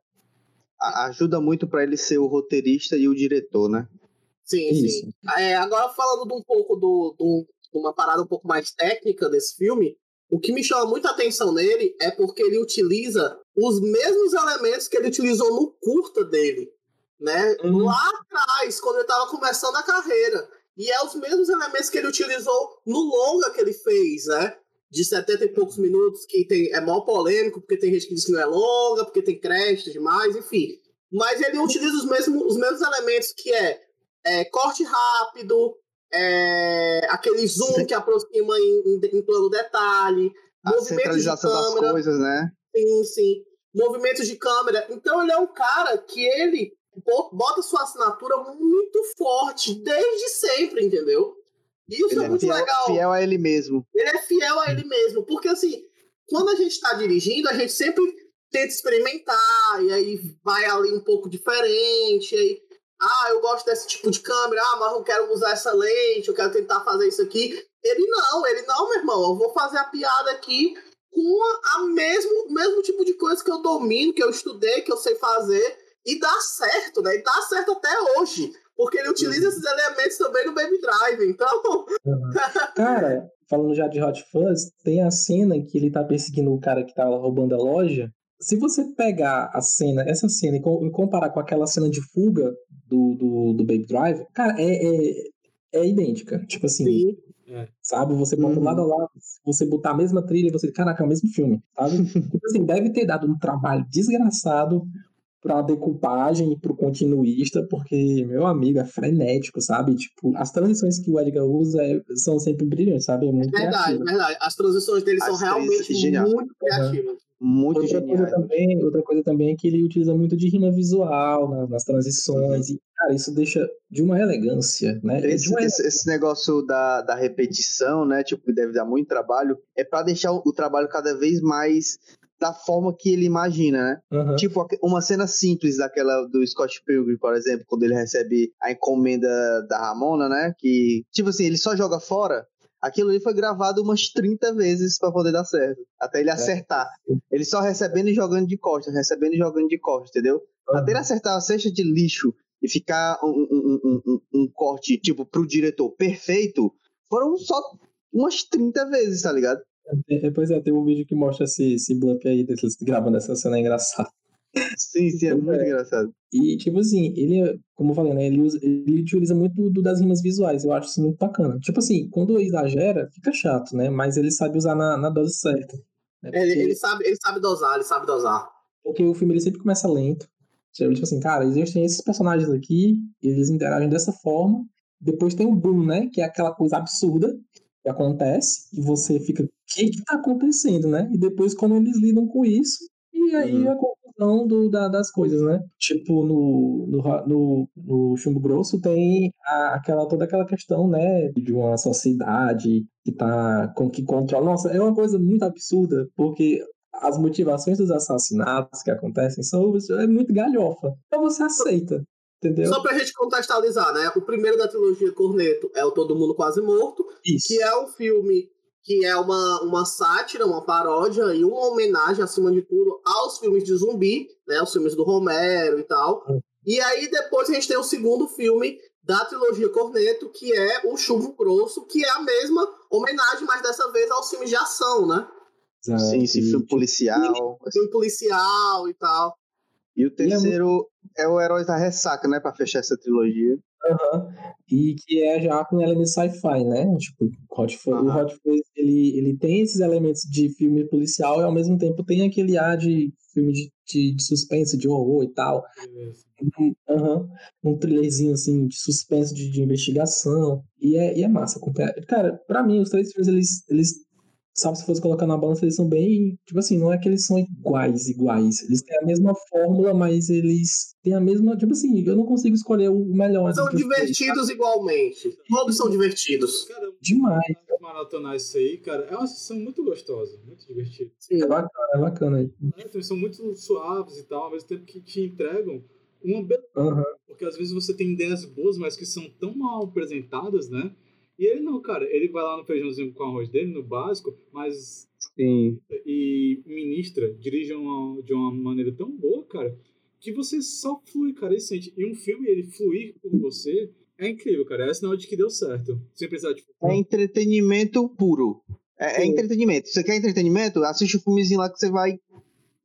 Ajuda muito pra ele ser o roteirista e o diretor, né? Sim, Isso. sim. É, agora falando de um pouco do, do- de uma parada um pouco mais técnica desse filme, o que me chama muita atenção nele é porque ele utiliza os mesmos elementos que ele utilizou no curta dele, né? Uhum. Lá atrás, quando ele estava começando a carreira. E é os mesmos elementos que ele utilizou no longa que ele fez, né? De 70 e poucos minutos, que tem, é mó polêmico, porque tem gente que diz que não é longa, porque tem crédito demais, enfim. Mas ele utiliza os mesmos, os mesmos elementos que é é, corte rápido, é, aquele zoom Sim. que aproxima em, em, em plano detalhe, a centralização de câmera, das coisas, né? Sim, sim. Movimentos de câmera. Então ele é um cara que ele bota sua assinatura muito forte desde sempre, entendeu? Isso ele é, é muito fiel, legal. Fiel a ele mesmo. Ele é fiel a ele mesmo, porque assim, quando a gente está dirigindo, a gente sempre tenta experimentar, e aí vai ali um pouco diferente, aí, ah, eu gosto desse tipo de câmera, ah, mas eu quero usar essa lente, eu quero tentar fazer isso aqui. Ele não, ele não, meu irmão, eu vou fazer a piada aqui com a, mesmo, mesmo tipo de coisa que eu domino, que eu estudei, que eu sei fazer, e dá certo, né? E dá certo até hoje. Porque ele utiliza uhum. esses elementos também no Baby Drive, então. Uhum. Cara, falando já de Hot Fuzz, tem a cena em que ele tá perseguindo o cara que tá roubando a loja. Se você pegar a cena, essa cena, e comparar com aquela cena de fuga do, do, do Baby Drive, cara, é, é, é idêntica. Tipo assim. Sim. É. Sabe? Você bota uhum. lado a lado, você botar a mesma trilha, você, caraca, é o mesmo filme, sabe? tipo assim, deve ter dado um trabalho desgraçado para decupagem e para o continuista, porque, meu amigo, é frenético, sabe? Tipo, as transições que o Edgar usa é, são sempre brilhantes, sabe? É muito verdade, criativo. verdade. As transições dele as são realmente muito criativas. Uhum. Muito outra genial. Coisa também, outra coisa também é que ele utiliza muito de rima visual nas, nas transições. Uhum. E, cara, isso deixa de uma elegância, né? Esse, uma esse, esse, negócio da, da repetição, né? Tipo, que deve dar muito trabalho, é para deixar o, o trabalho cada vez mais da forma que ele imagina, né? Uhum. Tipo, uma cena simples daquela do Scott Pilgrim, por exemplo, quando ele recebe a encomenda da Ramona, né? Que, tipo assim, ele só joga fora. Aquilo ali foi gravado umas 30 vezes para poder dar certo. Até ele é. acertar. É. Ele só recebendo e jogando de costas, recebendo e jogando de costas, entendeu? Uhum. Até ele acertar a cesta de lixo e ficar um, um, um, um, corte, tipo, pro diretor perfeito, foram só umas 30 vezes, tá ligado? É, pois é, tem um vídeo que mostra esse, esse bluff aí deles gravando essa cena engraçada. Sim, sim, é então, muito é. engraçado. E, tipo assim, ele, como eu falei, né? Ele, usa, ele utiliza muito do, das rimas visuais. Eu acho isso muito bacana. Tipo assim, quando exagera, fica chato, né? Mas ele sabe usar na, na dose certa. Né? Porque... Ele, ele, sabe, ele sabe dosar, ele sabe dosar. Porque o filme ele sempre começa lento. Tipo assim, cara, existem esses personagens aqui, eles interagem dessa forma. Depois tem o boom, né? Que é aquela coisa absurda que acontece, e você fica, o que que tá acontecendo, né? E depois quando eles lidam com isso, e aí uhum. Conclusão do, da, das coisas, né? Tipo, no, no, no, no Chumbo Grosso tem a, aquela, toda aquela questão, né? De uma sociedade que tá, com, que controla. Nossa, é uma coisa muito absurda, porque as motivações dos assassinatos que acontecem são é muito galhofa. Então você aceita. Entendeu? Só pra gente contextualizar, né? O primeiro da trilogia Corneto é o Todo Mundo Quase Morto, Isso. que é um filme que é uma, uma sátira, uma paródia e uma homenagem, acima de tudo, aos filmes de zumbi, né? Os filmes do Romero e tal. Hum. E aí depois a gente tem o segundo filme da trilogia Corneto, que é o Chumbo Grosso, que é a mesma homenagem, mas dessa vez aos filmes de ação, né? Sim, esse filme policial. Filme policial e tal. E o terceiro e é, é, o Heróis da Ressaca, né? Pra fechar essa trilogia. Uhum. E que é já com elementos sci-fi, né? Tipo, Hot Fuzz, uhum. o Hot Fuzz, ele, ele tem esses elementos de filme policial e ao mesmo tempo tem aquele ar de filme de, de, de suspense, de horror e tal. Uhum. Um thrillerzinho, assim, de suspense, de, de investigação. E é, e é massa. Cara, pra mim, os três filmes, eles, eles sabe, se fosse colocar na balança, eles são bem. Tipo assim, não é que eles são iguais, iguais. Eles têm a mesma fórmula, mas eles têm a mesma. Tipo assim, eu não consigo escolher o melhor. São divertidos igualmente. Todos são divertidos. Cara, Demais. Maratonar isso aí, cara, é uma sessão muito gostosa, muito divertida. Sim. É bacana, é bacana. É, são muito suaves e tal, ao mesmo tempo que te entregam uma beleza. Uhum. Porque às vezes você tem ideias boas, mas que são tão mal apresentadas, né? E ele não, cara, ele vai lá no feijãozinho com arroz dele, no básico, mas. Sim. E ministra, dirige uma, de uma maneira tão boa, cara, que você só flui, cara, e sente. E um filme, ele fluir por você, é incrível, cara. É sinal de que deu certo. Sem precisar de. É entretenimento puro. É, é entretenimento. Você quer entretenimento? Assiste o um filmezinho lá que você vai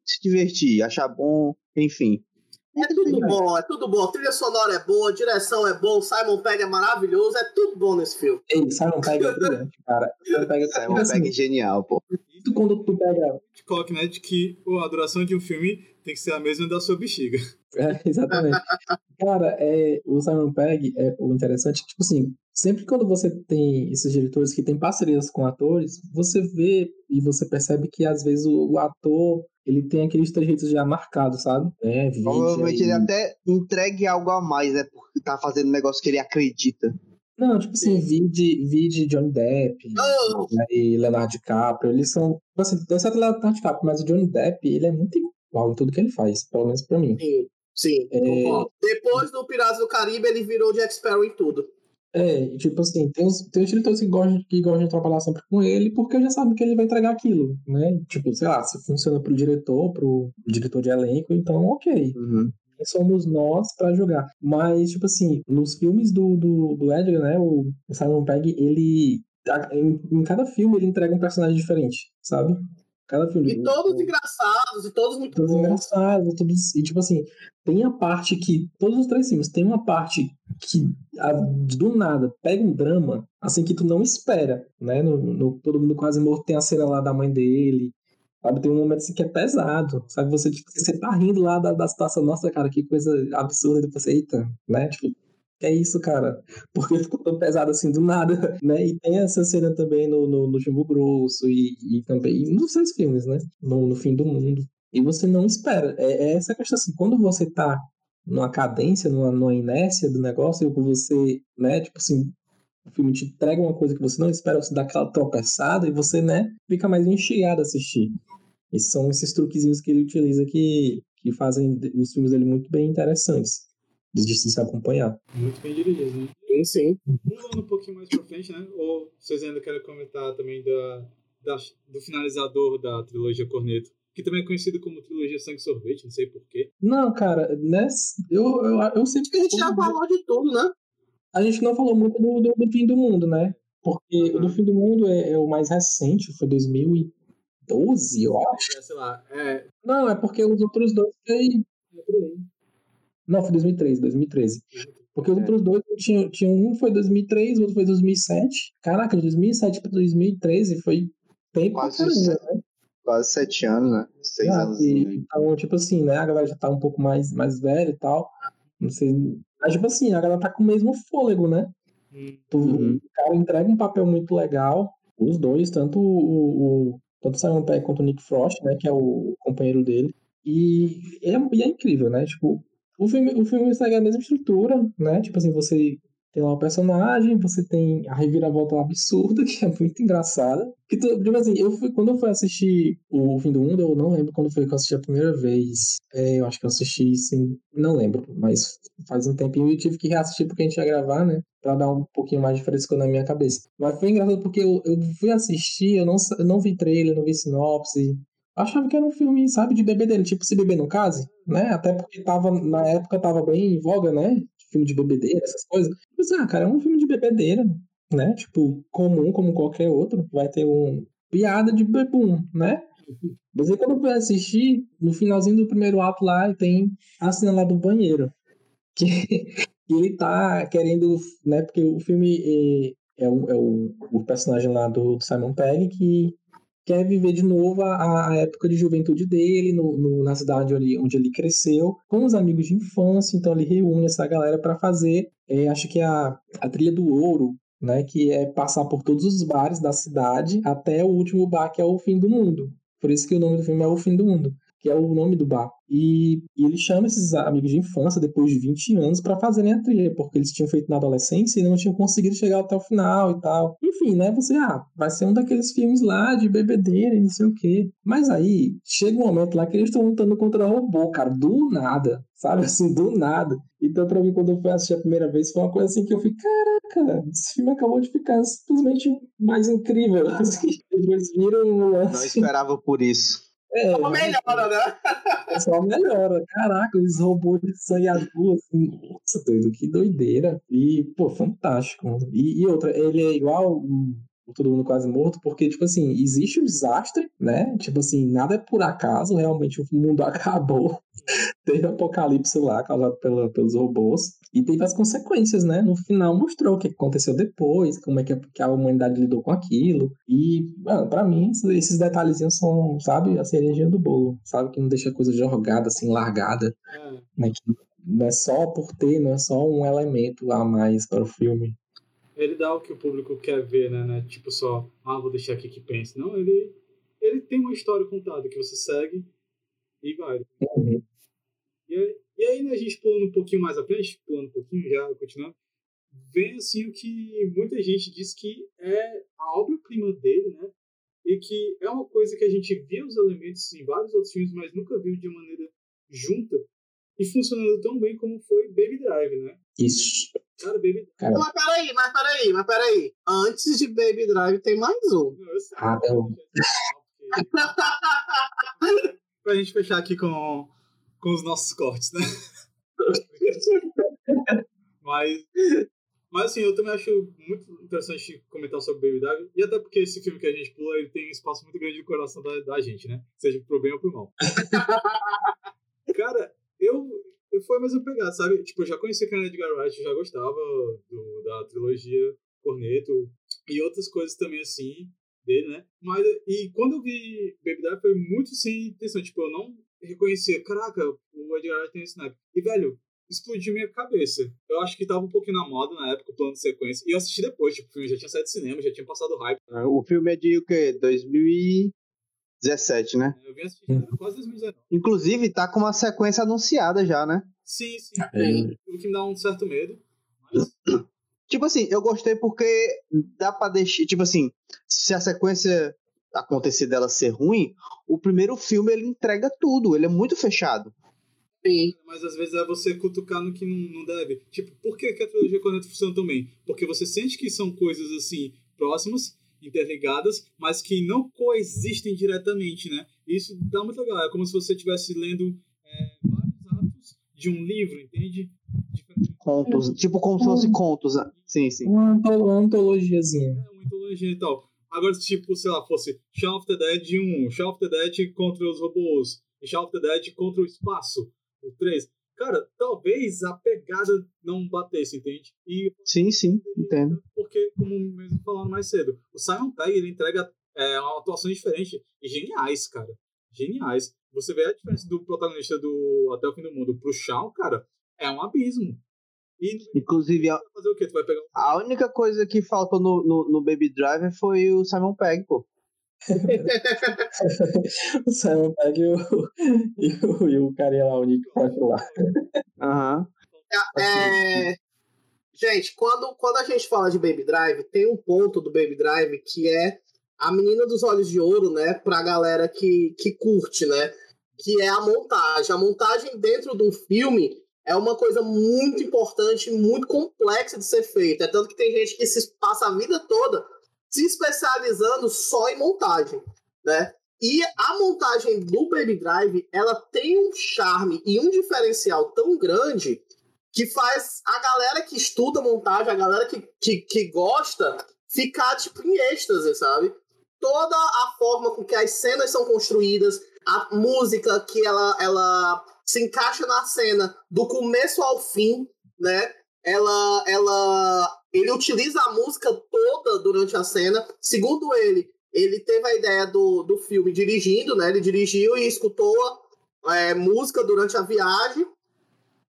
se divertir, achar bom, enfim. É tudo bom, é tudo bom. A trilha sonora é boa, a direção é boa, Simon Pegg é maravilhoso, é tudo bom nesse filme. Ei, Simon Pegg é brilhante, cara. Simon Pegg, Simon Pegg é genial, pô. tu, quando tu pega. Hitchcock, né? De que a duração de um filme tem que ser a mesma da sua bexiga. É, exatamente. Cara, é, o Simon Pegg, é, o interessante, tipo assim, sempre quando você tem esses diretores que têm parcerias com atores, você vê e você percebe que às vezes o, o ator ele tem aqueles trejeitos já marcados, sabe? É, Provavelmente ele até entregue algo a mais, né? Porque tá fazendo um negócio que ele acredita. Não, tipo assim, vide, vide Johnny Depp Oh! né, e Leonardo DiCaprio, eles são. tipo Assim, exceto Leonardo DiCaprio, mas o Johnny Depp, ele é muito igual em tudo que ele faz, pelo menos pra mim. Sim, sim. É. Depois do Piratas do Caribe, ele virou Jack Sparrow em tudo. É, tipo assim, tem os, tem os diretores que gostam, que gostam de trabalhar sempre com ele, porque já sabem que ele vai entregar aquilo, né? Tipo, sei lá, se funciona pro diretor, pro diretor de elenco, então ok. Quem somos nós pra jogar. Mas, tipo assim, nos filmes do, do, do Edgar, né, o, Simon Pegg, ele. em cada filme ele entrega um personagem diferente, sabe? Cada filme. E todos engraçados, e todos muito todos bons. engraçados, todos, e tipo assim, tem a parte que, todos os três filmes, tem uma parte que a- do nada pega um drama, assim, que tu não espera, né, no, no Todo Mundo Quase Morto tem a cena lá da mãe dele, sabe, tem um momento assim que é pesado, sabe, você, tipo, você tá rindo lá da, da situação, nossa, cara, que coisa absurda, e depois você, eita, né, tipo, é isso, cara? Porque ficou tão pesado assim do nada, né? E tem essa cena também no, no, no Jumbo Grosso e, e também nos seus filmes, né? No, no Fim do Mundo. E você não espera. É, é essa questão assim, quando você tá numa cadência, numa, numa inércia do negócio, e você, né, tipo assim, o filme te entrega uma coisa que você não espera, você dá aquela tropeçada e você, né, fica mais instigado a assistir. Esses são esses truquezinhos que ele utiliza que, que fazem os filmes dele muito bem interessantes de se acompanhar. Muito bem dirigido, né? Sim, sim. Pulando um pouquinho mais pra frente, né? Ou vocês ainda querem comentar também da, da- do finalizador da trilogia Corneto, que também é conhecido como trilogia Sangue Sorvete, não sei porquê. Não, cara, né? Eu, eu, eu sempre. A gente já falou de tudo, né? A gente não falou muito do, do, do fim do mundo, né? Porque o do fim do mundo é, é o mais recente, foi 2012, eu acho. É, sei lá, é, Não, é porque os outros dois foi. É. Não, foi 2013, 2013. Porque os outros dois tinham, tinham um foi 2003, o outro foi 2007. Caraca, de 2007 pra 2013 foi tempo Quase caramba, isso. né? Quase sete anos, né? Seis Ah, anos. e- então, tipo assim, né? A galera já tá um pouco mais, mais velha e tal. Não sei. Mas, tipo assim, a galera tá com o mesmo fôlego, né? Tu- Uhum. O cara entrega um papel muito legal. Os dois, tanto o, o, tanto o Simon Pegg quanto o Nick Frost, né? Que é o companheiro dele. E é, e é incrível, né? Tipo, o filme, o filme segue a mesma estrutura, né? Tipo assim, você tem lá o personagem, você tem a reviravolta absurda, que é muito engraçada. Que tipo assim, eu fui, quando eu fui assistir o Fim do Mundo, eu não lembro quando foi que eu assisti a primeira vez. É, eu acho que eu assisti, sim, não lembro, mas faz um tempinho e eu tive que reassistir porque a gente ia gravar, né? Pra dar um pouquinho mais de frescor na minha cabeça. Mas foi engraçado porque eu, eu fui assistir, eu não, eu não vi trailer, não vi sinopse. Achava que era um filme, sabe, de bebedeira, tipo Se Beber Não Case, né? Até porque tava, na época tava bem em voga, né? Filme de bebedeira, essas coisas. Pensei, ah, cara, é um filme de bebedeira, né? Tipo, comum como qualquer outro. Vai ter um piada de bebum, né? Mas aí quando eu fui assistir, no finalzinho do primeiro ato lá, tem a cena lá do banheiro. Que, que ele tá querendo, né? Porque o filme é, é, o, é o, o personagem lá do, do Simon Pegg que quer viver de novo a, a época de juventude dele no, no- na cidade onde, onde ele cresceu, com os amigos de infância. Então ele reúne essa galera para fazer, é, acho que é a, a trilha do ouro, né? Que é passar por todos os bares da cidade até o último bar que é o fim do mundo. Por isso que o nome do filme é O Fim do Mundo, que é o nome do bar. E, e ele chama esses amigos de infância depois de 20 anos para fazerem a trilha, porque eles tinham feito na adolescência e não tinham conseguido chegar até o final e tal. Enfim, né? Você, ah, vai ser um daqueles filmes lá de bebedeira e não sei o quê. Mas aí, chega um momento lá que eles estão lutando contra robô, cara, do nada, sabe? Assim, do nada. Então, pra mim, quando eu fui assistir a primeira vez, foi uma coisa assim que eu fiquei, caraca, esse filme acabou de ficar simplesmente mais incrível. Assim, eles viram o Não lance. esperava por isso. É, Só melhora, né? só melhora. Caraca, os robôs de sangue azul, assim, nossa, doido, que doideira. E, pô, fantástico. E, e outra, ele é igual o o Todo Mundo Quase Morto, porque, tipo assim, existe um desastre, né? Tipo assim, nada é por acaso, realmente o mundo acabou. Teve um apocalipse lá, causado pela, pelos robôs. E teve as consequências, né? No final mostrou o que aconteceu depois, como é que a humanidade lidou com aquilo. E, para mim, esses detalhezinhos são, sabe, a cerejinha do bolo, sabe? Que não deixa a coisa jogada, assim, largada. É. Né? Que não é só por ter, não é só um elemento a mais para o filme. Ele dá o que o público quer ver, né? né? Tipo só, ah, vou deixar aqui que pense. Não, ele, ele tem uma história contada que você segue e vai. Uhum. E, e aí, né, a gente pulando um pouquinho mais à frente, pulando um pouquinho, já continuando, vem assim o que muita gente diz que é a obra-prima dele, né? E que é uma coisa que a gente via os elementos em vários outros filmes, mas nunca viu de maneira junta e funcionando tão bem como foi Baby Drive, né? Isso. Cara, Baby Drive. Mas peraí, mas peraí, mas peraí. Antes de Baby Drive tem mais um. Ah, não. pra gente fechar aqui com, com os nossos cortes, né? mas, mas assim, eu também acho muito interessante comentar sobre Baby Drive, e até porque esse filme que a gente pula, ele tem um espaço muito grande no coração da, da gente, né? Seja pro bem ou pro mal. Cara, eu, eu foi mais um pegar, sabe? Tipo, eu já conhecia Ken Edgar Wright, já gostava do, da trilogia Corneto e outras coisas também assim dele, né? Mas, e quando eu vi Baby Drive foi muito sem intenção, tipo, eu não reconhecia, caraca, o Edgar Wright tem esse naipe. E, velho, explodiu minha cabeça. Eu acho que tava um pouquinho na moda na época, o plano de sequência. E eu assisti depois, tipo, o filme já tinha saído do cinema, já tinha passado hype. É, o filme é de o quê? 2017, né? Eu vim assistir quase 2019. Inclusive, tá com uma sequência anunciada já, né? Sim, sim. É. O que me dá um certo medo. Mas... Tipo assim, eu gostei porque dá pra deixar. Tipo assim, se a sequência acontecer dela ser ruim, o primeiro filme ele entrega tudo, ele é muito fechado. Sim. Mas às vezes é você cutucar no que não, não deve. Tipo, por que, que a trilogia Corneto funciona também? Porque você sente que são coisas assim, próximas, interligadas, mas que não coexistem diretamente, né? Isso dá muito legal. É como se você estivesse lendo é, vários atos de um livro, entende? Contos, tipo como se fosse contos. Né? Sim, sim. Uma, antologiazinha. É, uma antologia e tal. Agora, tipo, sei lá, fosse Shaun of the Dead 1, Shaun of the Dead contra os robôs, e Shaun of the Dead contra o espaço, o 3. Cara, talvez a pegada não batesse, entende? E sim, sim, entendo. Porque, como mesmo falando mais cedo, o Simon Pegg, ele entrega é, uma atuação diferente e geniais, cara. Geniais. Você vê a diferença do protagonista do Até o Fim do Mundo pro Shaun, cara, é um abismo. E, Inclusive, a, fazer o quê? Tu vai pegar um... a única coisa que faltou no, no, no Baby Driver foi o Simon Pegg, pô. o Simon Pegg e o, e o, e o carinha lá, o Nick Park lá. Aham. É, gente, quando, quando a gente fala de Baby Drive, tem um ponto do Baby Drive que é a menina dos olhos de ouro, né? Pra galera que, que curte, né? Que é a montagem. A montagem dentro de um filme é uma coisa muito importante, muito complexa de ser feita. É tanto que tem gente que se passa a vida toda se especializando só em montagem, né? E a montagem do Baby Drive, ela tem um charme e um diferencial tão grande que faz a galera que estuda montagem, a galera que, que, que gosta, ficar tipo em êxtase, sabe? Toda a forma com que as cenas são construídas, a música que ela, ela se encaixa na cena do começo ao fim, né? Ela, ela, ele utiliza a música toda durante a cena. Segundo ele, ele teve a ideia do, do filme dirigindo, né? Ele dirigiu e escutou é, música durante a viagem.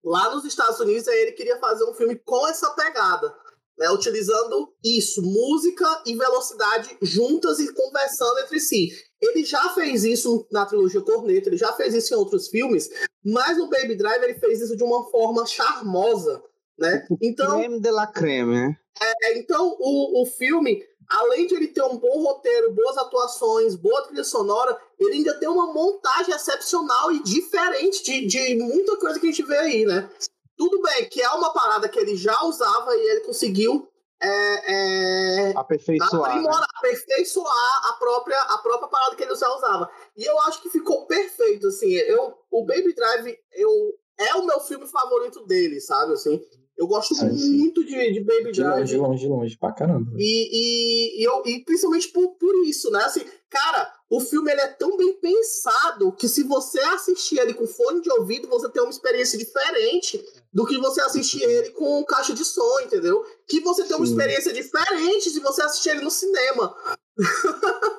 Lá nos Estados Unidos, ele queria fazer um filme com essa pegada, né? Utilizando isso, música e velocidade juntas e conversando entre si. Ele já fez isso na trilogia Corneto, ele já fez isso em outros filmes, mas no Baby Driver ele fez isso de uma forma charmosa, né? Então, creme de la creme, né? É, então o, o filme, além de ele ter um bom roteiro, boas atuações, boa trilha sonora, ele ainda tem uma montagem excepcional e diferente de, de muita coisa que a gente vê aí, né? Tudo bem que é uma parada que ele já usava e ele conseguiu é, é, aperfeiçoar, aprimorar, né? aperfeiçoar a própria, a própria parada que ele já usava. E eu acho que ficou perfeito, assim. Eu, o Baby Drive eu, é o meu filme favorito dele, sabe? Assim, eu gosto ah, muito de, de Baby de Drive. Longe, longe, longe, pra caramba. E, e, e, eu, e principalmente por, por isso, né? Assim, cara, o filme ele é tão bem pensado que se você assistir ele com fone de ouvido, você tem uma experiência diferente do que você assistir ele com caixa de som, entendeu? Que você tem uma Sim. experiência diferente se você assistir ele no cinema.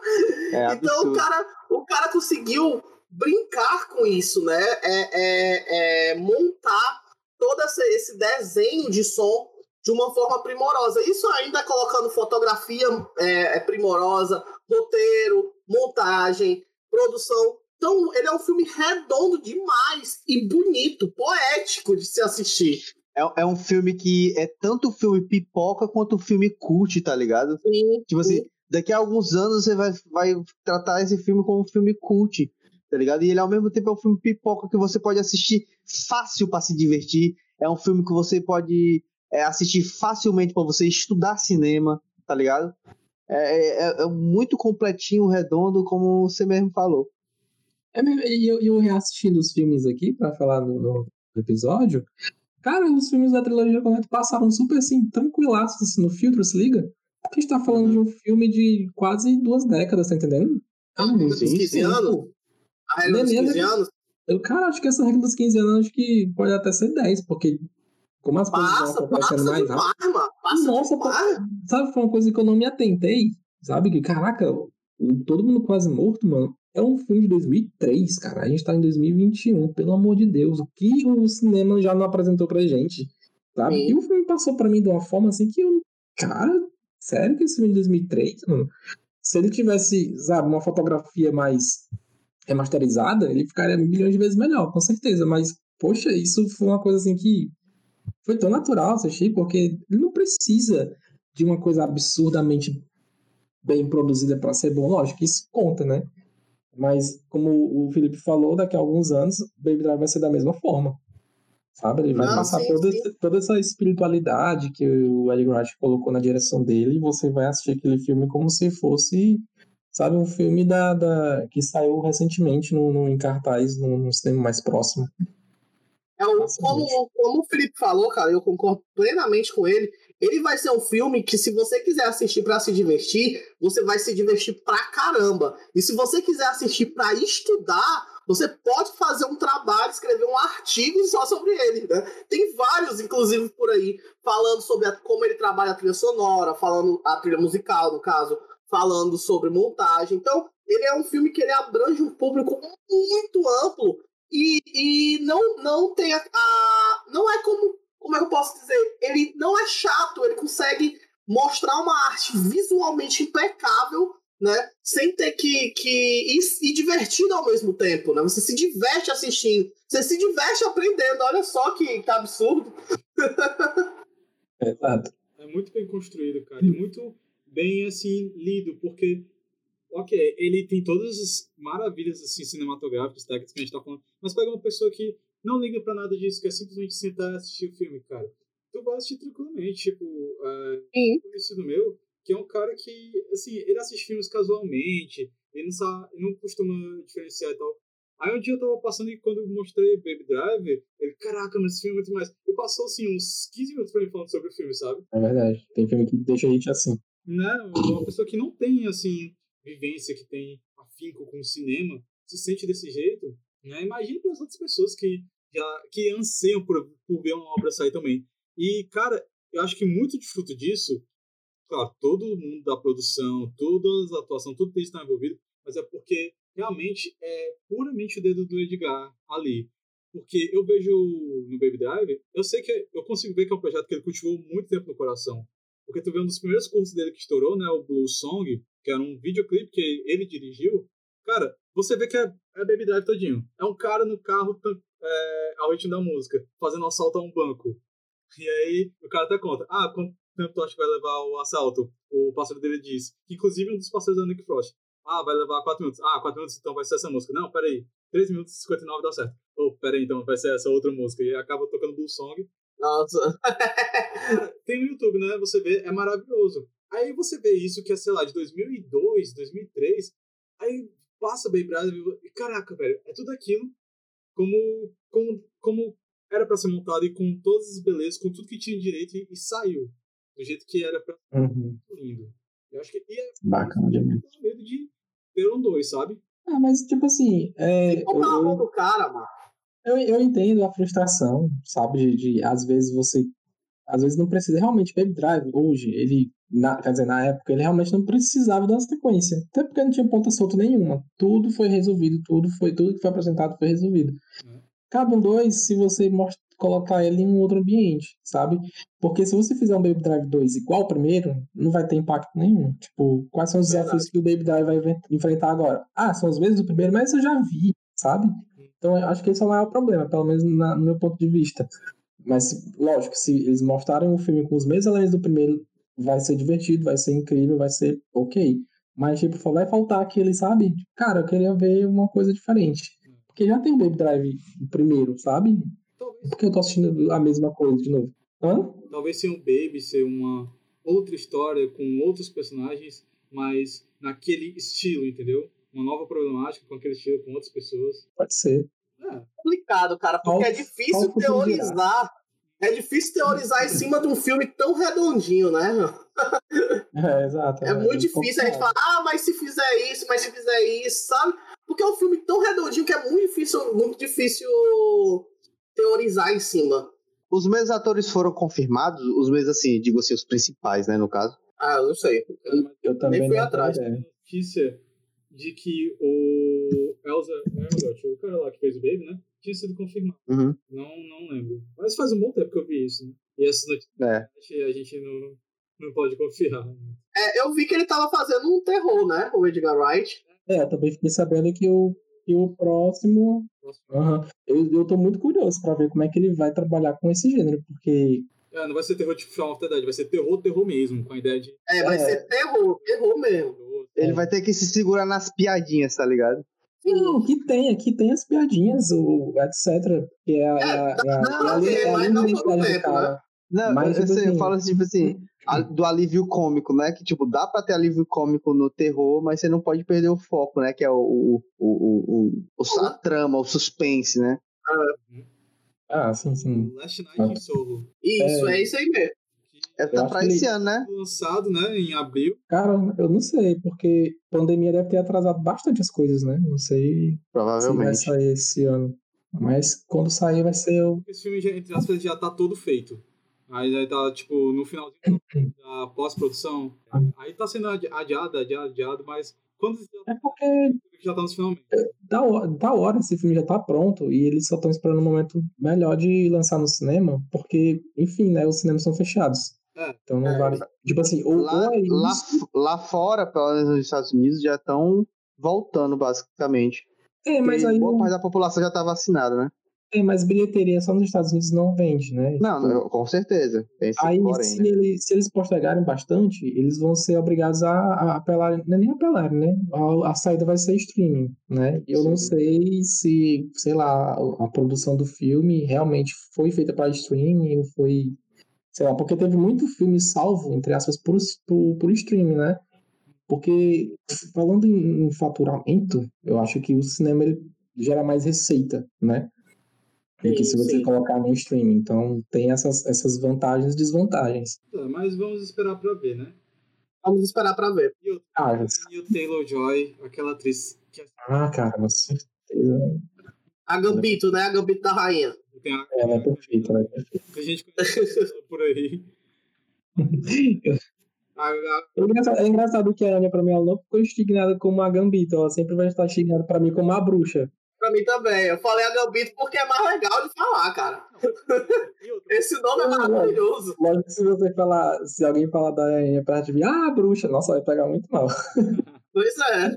É então o cara, o cara conseguiu brincar com isso, né? É, é- é montar todo esse, esse desenho de som de uma forma primorosa. Isso ainda colocando fotografia é, é primorosa, roteiro, montagem, produção. Então, ele é um filme redondo demais e bonito, poético de se assistir. É, é um filme que é tanto filme pipoca quanto filme cult, tá ligado? Sim, Tipo assim, daqui a alguns anos você vai, vai tratar esse filme como um filme cult, tá ligado? E ele ao mesmo tempo é um filme pipoca que você pode assistir fácil pra se divertir. É um filme que você pode é, assistir facilmente pra você estudar cinema, tá ligado? É, é- é muito completinho, redondo, como você mesmo falou. É mesmo, e eu, eu reassistindo os filmes aqui pra falar no, no episódio. Cara, os filmes da trilogia correta passaram super assim, tranquilaços assim, no filtro, se liga? A gente tá falando de um filme de quase duas décadas, tá entendendo? É A regra muito dos 15 tempo. anos? A regra dos Beleza. 15 anos Eu, cara, acho que essa regra dos 15 anos acho que pode até ser 10, porque como as coisas vão passa, acontecendo passa mais rápido. mano. Passa Nossa, demais. Sabe, foi uma coisa que eu não me atentei, sabe? Que, caraca, todo mundo quase morto, mano. É um filme de 2003, cara. A gente tá em 2021, pelo amor de Deus. O que o cinema já não apresentou pra gente, sabe? Sim. E o filme passou pra mim de uma forma assim que eu. Cara, sério que esse filme de 2003, mano? Se ele tivesse, sabe, uma fotografia mais remasterizada, ele ficaria milhões de vezes melhor, com certeza. Mas, poxa, isso foi uma coisa assim que foi tão natural assistir, porque ele não precisa de uma coisa absurdamente bem produzida para ser bom. Lógico que isso conta, né? Mas, como o Felipe falou, daqui a alguns anos, Baby Driver vai ser da mesma forma. Sabe? Ele vai passar sim, toda, sim. toda essa espiritualidade que o Eli Roth colocou na direção dele e você vai assistir aquele filme como se fosse, sabe, um filme da, da que saiu recentemente no, no, em cartaz, num cinema mais próximo. É o, Nossa, como, gente. como o Felipe falou, cara, eu concordo plenamente com ele. Ele vai ser um filme que, se você quiser assistir pra se divertir, você vai se divertir pra caramba. E se você quiser assistir pra estudar, você pode fazer um trabalho, escrever um artigo só sobre ele, né? Tem vários, inclusive, por aí, falando sobre a- como ele trabalha a trilha sonora, falando a trilha musical, no caso, falando sobre montagem. Então, ele é um filme que ele abrange um público muito amplo e, e não, não tem a, a- Não é como. Como é que eu posso dizer? Ele não é chato, ele consegue mostrar uma arte visualmente impecável, né? Sem ter que. que e, e divertido ao mesmo tempo, né? Você se diverte assistindo, você se diverte aprendendo. Olha só que, que absurdo. Exato. É muito bem construído, cara. E muito bem, assim, lido, porque, ok, ele tem todas as maravilhas, assim, cinematográficas, técnicas que a gente tá falando, mas pega uma pessoa que não liga pra nada disso, que é simplesmente sentar e assistir o filme, cara. Tu vai assistir tranquilamente, tipo, é, um conhecido meu, que é um cara que, assim, ele assiste filmes casualmente, ele não, sabe, não costuma diferenciar e tal. Aí um dia eu tava passando e quando eu mostrei Baby Driver, ele, caraca, mas esse filme é muito mais. E passou, assim, uns 15 minutos pra mim falando sobre o filme, sabe? É verdade. Tem filme que deixa a gente assim. né, uma pessoa que não tem, assim, vivência, que tem afinco com o cinema, se sente desse jeito, né? Imagine para as outras pessoas que já que anseiam por, por ver uma obra sair também. E, cara, eu acho que muito de fruto disso, claro, todo mundo da produção, todas a atuação, tudo isso está envolvido, mas é porque realmente é puramente o dedo do Edgar ali. Porque eu vejo no Baby Driver, eu sei que eu consigo ver que é um projeto que ele cultivou muito tempo no coração. Porque tu vê um dos primeiros cursos dele que estourou, né? O Blue Song, que era um videoclipe que ele dirigiu. Cara, você vê que é, é Baby Drive todinho. É um cara no carro é, ao ritmo da música, fazendo um assalto a um banco. E aí o cara até conta: Ah, quanto tempo tu acha que vai levar o assalto? O parceiro dele diz. Que inclusive um dos parceiros da Nick Frost. Ah, vai levar 4 minutos. Ah, 4 minutos então vai ser essa música. Não, peraí. 3 minutos e 59 dá certo. Oh, peraí, então vai ser essa outra música. E acaba tocando Blue Song. Nossa. tem no YouTube, né? Você vê, é maravilhoso. Aí você vê isso que é, sei lá, de 2002, 2003. Aí passa Baby Driver e caraca, velho, é tudo aquilo como, como, como era pra ser montado e com todas as belezas, com tudo que tinha direito e, e saiu do jeito que era pra Uhum. lindo. Eu acho que e é Bacana demais. com medo de Teram dois, sabe? Ah, mas tipo assim, é, eu, mão do cara, mano? eu, eu entendo a frustração, sabe? De, de, às vezes você. Às vezes não precisa. Realmente, Baby Drive, hoje, ele. Na, quer dizer, na época, ele realmente não precisava da sequência. Até porque não tinha ponta solta nenhuma. Tudo foi resolvido, tudo foi tudo que foi apresentado foi resolvido. Uhum. Cabe um dois se você mostra, colocar ele em um outro ambiente, sabe? Porque se você fizer um Baby Drive 2 igual ao primeiro, não vai ter impacto nenhum. Tipo, quais são os Verdade. desafios que o Baby Drive vai enfrentar agora? Ah, são os mesmos do primeiro, mas eu já vi, sabe? Então eu acho que esse é o maior problema, pelo menos na- no meu ponto de vista. Mas, lógico, se eles mostrarem o filme com os mesmos elementos do primeiro, vai ser divertido, vai ser incrível, vai ser ok. Mas, tipo, só vai faltar aquele, sabe? Cara, eu queria ver uma coisa diferente. Porque já tem o Baby Drive primeiro, sabe? Talvez, Por que eu tô assistindo a mesma coisa de novo? Hã? talvez ser um Baby ser uma outra história com outros personagens, mas naquele estilo, entendeu? Uma nova problemática com aquele estilo, com outras pessoas. Pode ser. É, complicado, cara, porque Qual- é difícil teorizar. É difícil teorizar em cima de um filme tão redondinho, né? É, exato. É muito difícil a gente falar, ah, mas se fizer isso, mas se fizer isso, sabe? Porque é um filme tão redondinho que é muito difícil, muito difícil teorizar em cima. Os mesmos atores foram confirmados, os mesmos, assim, digo assim, os principais, né, no caso. Ah, eu não sei. mas Eu também fui não tenho atrás. ideia. notícia de que o Elsa Elliot, o cara lá que fez o Baby, né? Tinha sido confirmado. Uhum. Não, não lembro. Mas faz um bom tempo que eu vi isso, né? E essas notícias É. a gente não, não pode confiar. né? É, eu vi que ele tava fazendo um terror, né? O Edgar Wright. É, eu também fiquei sabendo que o, que o próximo. Aham. Eu, eu tô muito curioso pra ver como é que ele vai trabalhar com esse gênero, porque. É, não vai ser terror tipo of the Dead, vai ser terror, terror mesmo, com a ideia de. É, vai É. ser terror, terror mesmo. Ele vai ter que se segurar nas piadinhas, tá ligado? Não, que tem, aqui tem as piadinhas, o etc. Que é a, é a, a, não, a, li- é, é a mas não todo do tempo, cara. Não, Mas, eu, tipo sei, eu assim- falo assim, tipo assim, a- do alívio cômico, né? Que, tipo, dá pra ter alívio cômico no terror, mas você não pode perder o foco, né? Que é o, o, o, o, o- o- a trama, o suspense, né? Ah, sim, sim. Last Night in Soho. Isso, É. é, isso aí mesmo. É, tá pra esse ano, né? lançado, né, em abril. Cara, eu não sei, porque a pandemia deve ter atrasado bastante as coisas, né? Não sei se vai Provavelmente. sair esse ano. Mas quando sair vai ser o. Esse filme, já, entre aspas, já tá todo feito. Aí já tá, tipo, no finalzinho da pós-produção. Aí tá sendo adi- adiado, adiado, adiado, mas quando É porque já tá nos finalmente. da hora, da hora esse filme já tá pronto e eles só estão esperando um momento melhor de lançar no cinema, porque, enfim, né, os cinemas são fechados. É. Então não É. vale. Tipo assim, ou, Lá, ou é lá, lá fora, pelo menos nos Estados Unidos, já estão voltando, basicamente. É, mas aí. boa parte da população já tá vacinada, né? É, mas bilheteria só nos Estados Unidos não vende, né? Não, Tipo, não, com certeza. Aí, porém, se, né? eles, se eles postergarem bastante, eles vão ser obrigados a, a apelar, não é nem apelar, né? A, a saída vai ser streaming, né? Eu não Sim. sei se, sei lá, a produção do filme realmente foi feita para streaming ou foi, sei lá, porque teve muito filme salvo, entre aspas, por, por, por streaming, né? Porque, falando em, em faturamento, eu acho que o cinema ele gera mais receita, né? Do que se você sim. colocar no streaming. Então, tem essas, essas vantagens e desvantagens. Tá, mas vamos esperar pra ver, né? Vamos esperar pra ver. E o, Ah, e o Taylor Joy, aquela atriz que Ah, cara, com certeza. A Gambito, né? A Gambito da rainha. Tem, a, Ela é perfeita, ela é perfeita. tem gente que conhece ela por aí. A, a, É engraçado, é engraçado que a Anya, pra mim, ela não ficou indignada como a Gambito. Ela sempre vai estar indignada pra mim como a bruxa. Pra mim também. Eu falei a Gambito porque é mais legal de falar, cara. Esse nome é Ah, maravilhoso. Lógico que se você falar, se alguém falar da Anya pra te vir, ah, bruxa, nossa, vai pegar muito mal. Pois é.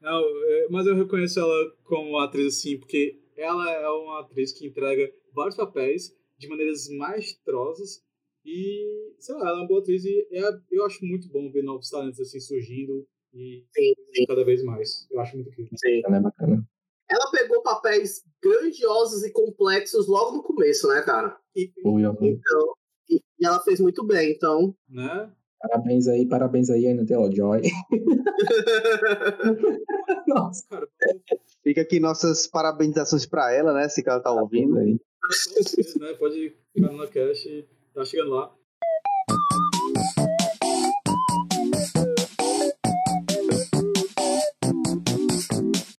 Não, é, mas eu reconheço ela como atriz assim, porque ela é uma atriz que entrega vários papéis de maneiras maestrosas e, sei lá, ela é uma boa atriz e é- eu acho muito bom ver novos talentos assim surgindo e Sim, sim, cada vez mais. Eu acho muito incrível. sim. Ela é bacana. Ela pegou papéis grandiosos e complexos logo no começo, né, cara? E, ó. Então, e, e ela fez muito bem, então. né? Parabéns aí, parabéns aí, Ana Taylor Joy. Nossa, cara. Fica aqui nossas parabenizações para ela, né? Se ela tá ouvindo. Aí. Né, pode ficar na cache, tá chegando lá.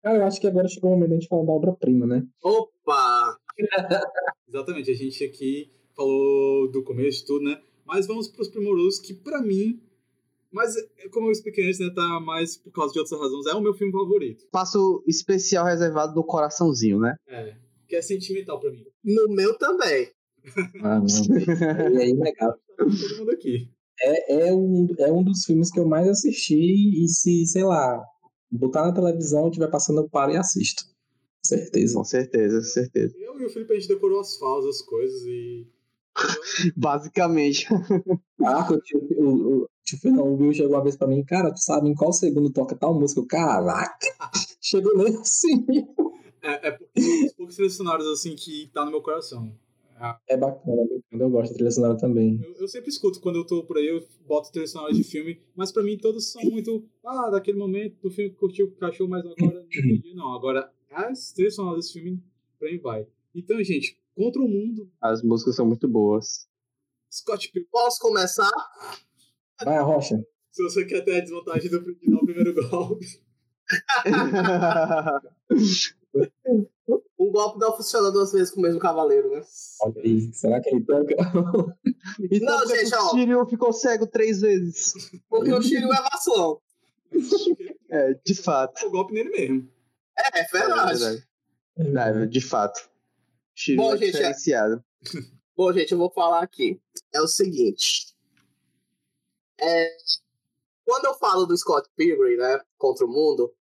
Cara, eu acho que agora chegou o momento de a gente falar da obra-prima, né? Opa! Exatamente, a gente aqui falou do começo de tudo, né? Mas vamos para os primorosos, que para mim, mas como eu expliquei antes, né, tá mais por causa de outras razões, é o meu filme favorito. Passo especial reservado do coraçãozinho, né? É, que é sentimental para mim. No meu também. Ah, não. É ilegal. Tá todo mundo aqui. É, é, um, é um dos filmes que eu mais assisti e se, sei lá, botar na televisão, tiver passando, eu paro e assisto. Certeza. Com certeza, certeza. Eu e o Felipe, a gente decorou as falas, as coisas e... Basicamente. Ah, o tio, o, o, tio não, o Will chegou uma vez pra mim, cara, tu sabe em qual segundo toca tal música? Eu, Caraca! chegou nesse. É, é porque os poucos selecionários, assim, que tá no meu coração. É bacana, eu gosto de trilha sonora também. Eu, eu, sempre escuto, quando eu tô por aí, eu boto trilha sonora de filme, mas pra mim todos são muito. Ah, daquele momento do filme que curtiu o cachorro, mas agora não. Agora, as trilhas sonoras desse filme, pra mim vai. Então, gente, Contra o Mundo. As músicas são muito boas. Scott Pilgrim. Posso começar? Vai, Rocha. Se você quer ter a desvantagem do, de dar o primeiro golpe. um golpe não funciona duas vezes com o mesmo cavaleiro, né? Olha aí, será que ele tanca? então, não, gente, ó. O Shiryu ficou cego três vezes. Porque o Shiryu é vacilão. É, de fato. O golpe nele mesmo. É, é verdade. É verdade. de fato. Shiryu Bom, é gente, diferenciado. É... Bom, gente, eu vou falar aqui. É o seguinte. É... Quando eu falo do Scott Pilgrim, né, contra o mundo,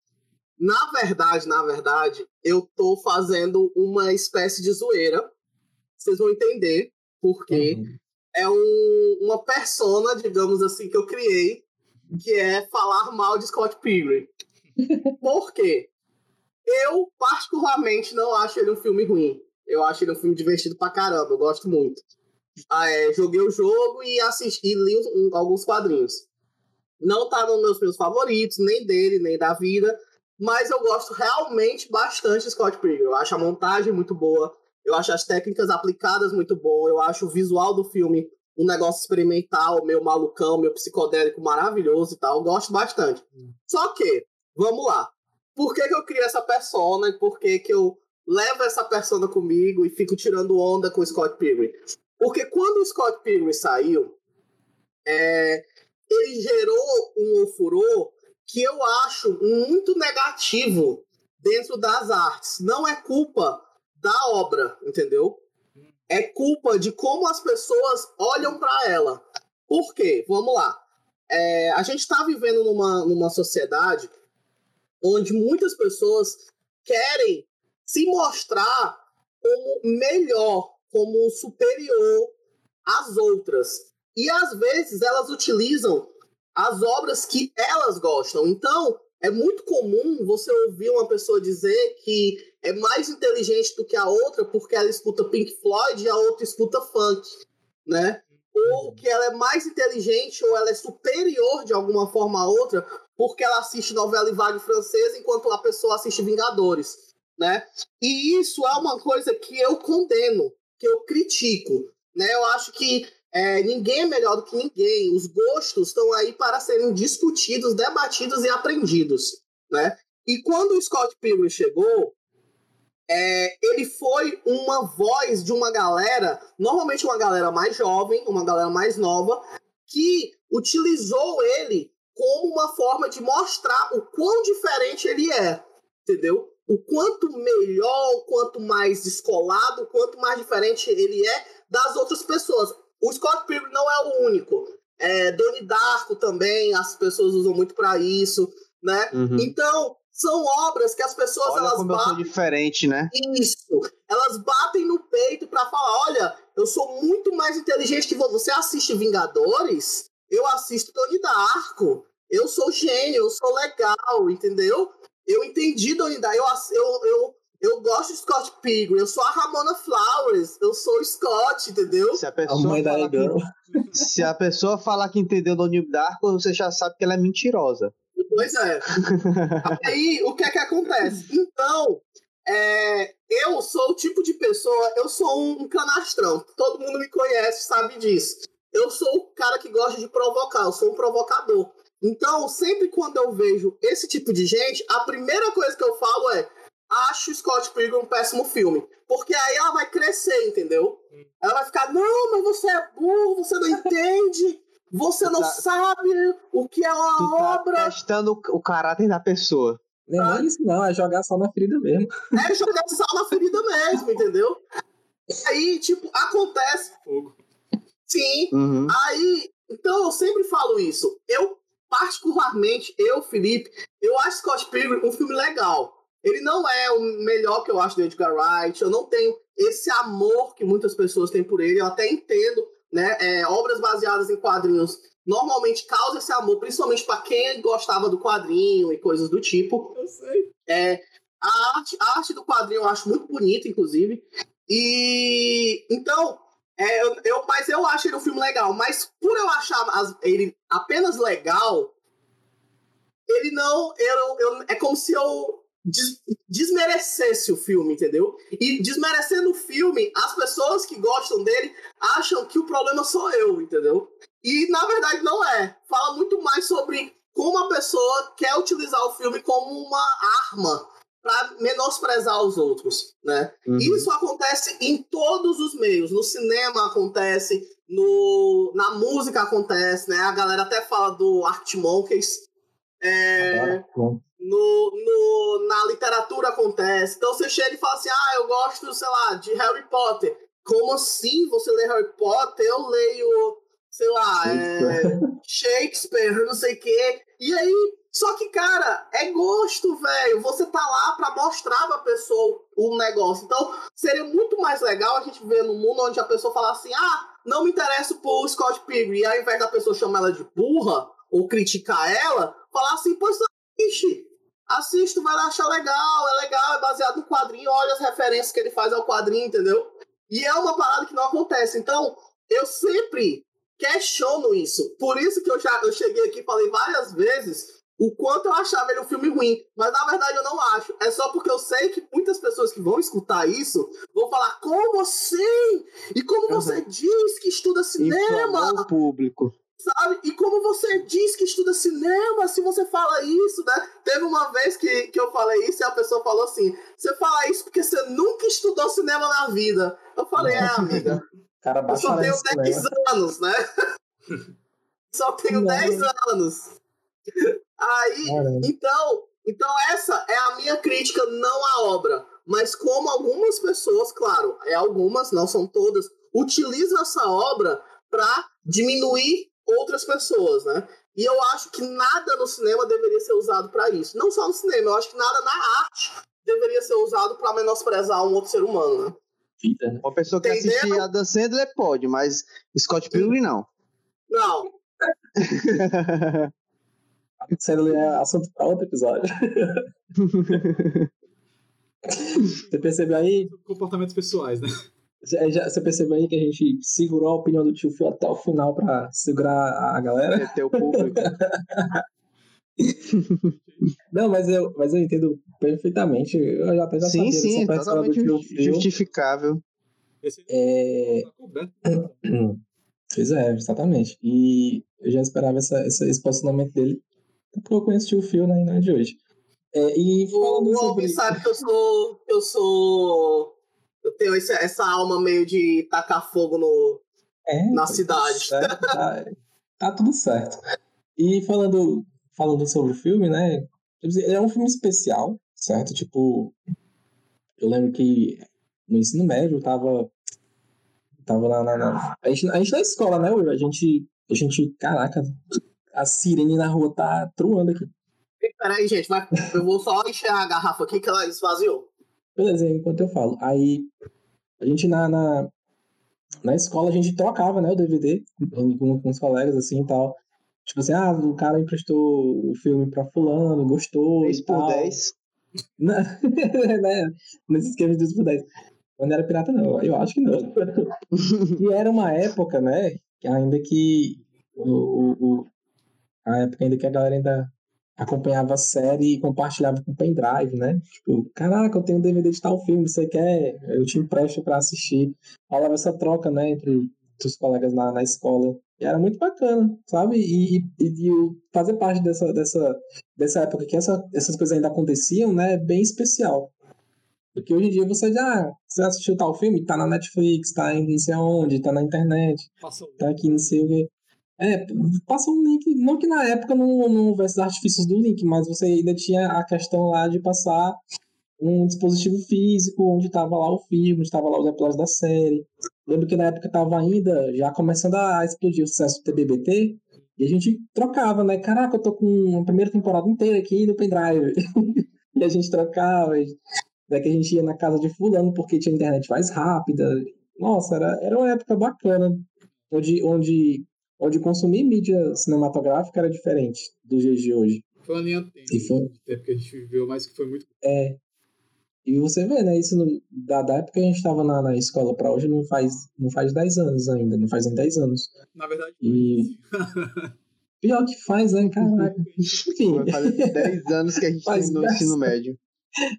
na verdade, na verdade, eu tô fazendo uma espécie de zoeira. Vocês vão entender porque uhum. é um, uma persona, digamos assim, que eu criei, que é falar mal de Scott Pilgrim. Por quê? Eu, particularmente, não acho ele um filme ruim. Eu acho ele um filme divertido pra caramba, eu gosto muito. Ah, é, joguei o jogo e assisti e li um, alguns quadrinhos. Não tá nos meus filmes favoritos, nem dele, nem da vida, mas eu gosto realmente bastante de Scott Pilgrim. Eu acho a montagem muito boa, eu acho as técnicas aplicadas muito boa, eu acho o visual do filme um negócio experimental, meio malucão, meio psicodélico maravilhoso e tal. Eu gosto bastante. Hum. Só que, vamos lá. Por que, que eu criei essa persona e por que, que eu levo essa persona comigo e fico tirando onda com o Scott Pilgrim? Porque quando o Scott Pilgrim saiu, é, ele gerou um ofurô que eu acho muito negativo dentro das artes. Não é culpa da obra, entendeu? É culpa de como as pessoas olham para ela. Por quê? Vamos lá. É, a gente está vivendo numa, numa sociedade onde muitas pessoas querem se mostrar como melhor, como superior às outras. E às vezes elas utilizam as obras que elas gostam. Então, é muito comum você ouvir uma pessoa dizer que é mais inteligente do que a outra porque ela escuta Pink Floyd e a outra escuta funk, né? Ou que ela é mais inteligente ou ela é superior de alguma forma a outra porque ela assiste novela e vague francesa enquanto a pessoa assiste Vingadores, né? E isso é uma coisa que eu condeno, que eu critico, né? Eu acho que é, ninguém é melhor do que ninguém. Os gostos estão aí para serem discutidos, debatidos e aprendidos, né? E quando o Scott Pilgrim chegou, é, ele foi uma voz de uma galera, normalmente uma galera mais jovem, uma galera mais nova, que utilizou ele como uma forma de mostrar o quão diferente ele é, entendeu? O quanto melhor, o quanto mais descolado, o quanto mais diferente ele é das outras pessoas. O Scott Pilgrim não é o único. É, Donnie Darko também, as pessoas usam muito para isso, né? Uhum. Então, são obras que as pessoas olha elas como batem. Eu sou diferente, né? Isso. Elas batem no peito para falar: olha, eu sou muito mais inteligente que você. Você assiste Vingadores? Eu assisto Donnie Darko. Eu sou gênio, eu sou legal, entendeu? Eu entendi Donnie Darko. Eu, eu, eu, eu gosto de Scott Pilgrim, eu sou a Ramona Flowers, eu sou o Scott, entendeu? Se a pessoa, a falar, que, se a pessoa falar que entendeu Donnie Darko, você já sabe que ela é mentirosa. Pois é. Aí, o que é que acontece? Então, é, eu sou o tipo de pessoa, eu sou um canastrão. Todo mundo me conhece, sabe disso. Eu sou o cara que gosta de provocar, eu sou um provocador. Então, sempre quando eu vejo esse tipo de gente, a primeira coisa que eu falo é: acho Scott Pilgrim um péssimo filme. Porque aí ela vai crescer, entendeu? Ela vai ficar: não, mas você é burro, você não entende. Você não tá, sabe o que é uma tu tá obra. testando o caráter da pessoa. Não é isso, não, é jogar sal na ferida mesmo. É jogar sal na ferida mesmo, entendeu? E aí, tipo, acontece. Sim. Uhum. Aí, então eu sempre falo isso. Eu, particularmente, eu, Felipe, eu acho Scott Pilgrim um filme legal. Ele não é o melhor que eu acho do Edgar Wright. Eu não tenho esse amor que muitas pessoas têm por ele. Eu até entendo né? É, obras baseadas em quadrinhos normalmente causam esse amor, principalmente para quem gostava do quadrinho e coisas do tipo. Eu sei. É, a, arte, a arte do quadrinho eu acho muito bonita, inclusive. E então, é, eu, eu, mas eu acho ele um filme legal. Mas por eu achar as, ele apenas legal, ele não. Eu, eu, é como se eu des desmerecesse o filme, entendeu? E desmerecendo o filme, as pessoas que gostam dele acham que o problema sou eu, entendeu? E na verdade não é. Fala muito mais sobre como a pessoa quer utilizar o filme como uma arma para menosprezar os outros, né? Uhum. Isso acontece em todos os meios. No cinema acontece, no, na música acontece, né? A galera até fala do Art Monkeys. É, no, no, na literatura acontece. Então você chega e fala assim: ah, eu gosto, sei lá, de Harry Potter. Como assim você lê Harry Potter? Eu leio, sei lá, Shakespeare, é, Shakespeare não sei o quê. E aí, só que, cara, é gosto, velho. Você tá lá pra mostrar pra pessoa o negócio. Então, seria muito mais legal a gente ver no mundo onde a pessoa fala assim: ah, não me interessa por Scott Pilgrim. E ao invés da pessoa chamar ela de burra ou criticar ela, falar assim: pois assiste assiste, vai achar legal, é legal, é baseado no quadrinho, olha as referências que ele faz ao quadrinho, entendeu? E é uma parada que não acontece. Então, eu sempre questiono isso. Por isso que eu já eu cheguei aqui e falei várias vezes o quanto eu achava ele um filme ruim. Mas na verdade eu não acho. É só porque eu sei que muitas pessoas que vão escutar isso vão falar: como assim? E como uhum. você diz que estuda cinema? o público. Sabe? E como você diz que estuda cinema, se você fala isso, né? Teve uma vez que, que eu falei isso e a pessoa falou assim: você fala isso porque você nunca estudou cinema na vida. Eu falei, é, amiga. Cara, eu só tenho 10 anos, né? só tenho 10 anos. Aí, Caramba. então, então essa é a minha crítica, não à obra. Mas como algumas pessoas, claro, é algumas, não são todas, utilizam essa obra para diminuir outras pessoas, né? E eu acho que nada no cinema deveria ser usado para isso. Não só no cinema, eu acho que nada na arte deveria ser usado para menosprezar um outro ser humano, né? Uma pessoa que Entendeu? assistir a Dan Sandler pode, mas Scott Pilgrim não. Não. Sandler é assunto para outro episódio. Você percebeu aí? Comportamentos pessoais, né? Já, você percebeu aí que a gente segurou a opinião do tio Phil até o final pra segurar a galera? Até o público. Não, mas eu, mas eu entendo perfeitamente. Eu já até já sim, sim, totalmente do justificável. É... Pois é, exatamente. E eu já esperava essa, essa, esse posicionamento dele, porque eu conheci o Phil na né, de hoje. É, e falando o sobre... sabe que eu sou, eu sou eu tenho essa, essa alma meio de tacar fogo no, é, na tá cidade. Tá, tá, tudo certo. E falando, falando sobre o filme, né? É um filme especial, certo? Tipo, eu lembro que no ensino médio eu tava. Tava na. na, na a, gente, a gente na escola, né, Will? A gente. A gente. Caraca, a sirene na rua tá truando aqui. Peraí, gente, vai, eu vou só encher a garrafa aqui que ela esvaziou. Beleza, enquanto eu falo. Aí, a gente na, na, na escola, a gente trocava, né, o DVD com, com os colegas, assim, e tal. Tipo assim, ah, o cara emprestou o filme pra fulano, gostou 10 por 10. né? Nesse esquema de 10 por 10. Quando era pirata, não. Eu acho que não. e era uma época, né, ainda que o, o, a época ainda que a galera ainda acompanhava a série e compartilhava com pendrive, né? Tipo, caraca, eu tenho um DVD de tal filme, você quer? Eu te empresto para assistir. Rolava essa troca, né, entre os colegas na, na escola. E era muito bacana, sabe? E, e, e fazer parte dessa, dessa, dessa época que essa, essas coisas ainda aconteciam, né? É bem especial. Porque hoje em dia você já você assistiu tal filme, tá na Netflix, tá em não sei aonde, tá na internet, Passa o- tá aqui não sei o quê. É, passa um link, não que na época não, não houvesse os artifícios do link, mas você ainda tinha a questão lá de passar um dispositivo físico onde tava lá o filme, onde tava lá os episódios da série. Lembro que na época tava ainda já começando a explodir o sucesso do TBBT, e a gente trocava, né? Caraca, eu tô com a primeira temporada inteira aqui no pendrive. e a gente trocava, daí que a gente ia na casa de fulano porque tinha internet mais rápida. Nossa, era, era uma época bacana, onde, onde, onde consumir mídia cinematográfica era diferente dos dias de hoje. Foi uma linha tênue E foi- de tempo que a gente viveu, mas que foi muito. É. E você vê, né? Isso no- da, da época que a gente estava na, na escola para hoje não faz, não faz 10 anos ainda, não faz nem 10 anos. Na verdade, E- Pior que faz, né? Caraca. Enfim. Vai fazer 10 anos que a gente Faz tem no 10. ensino médio.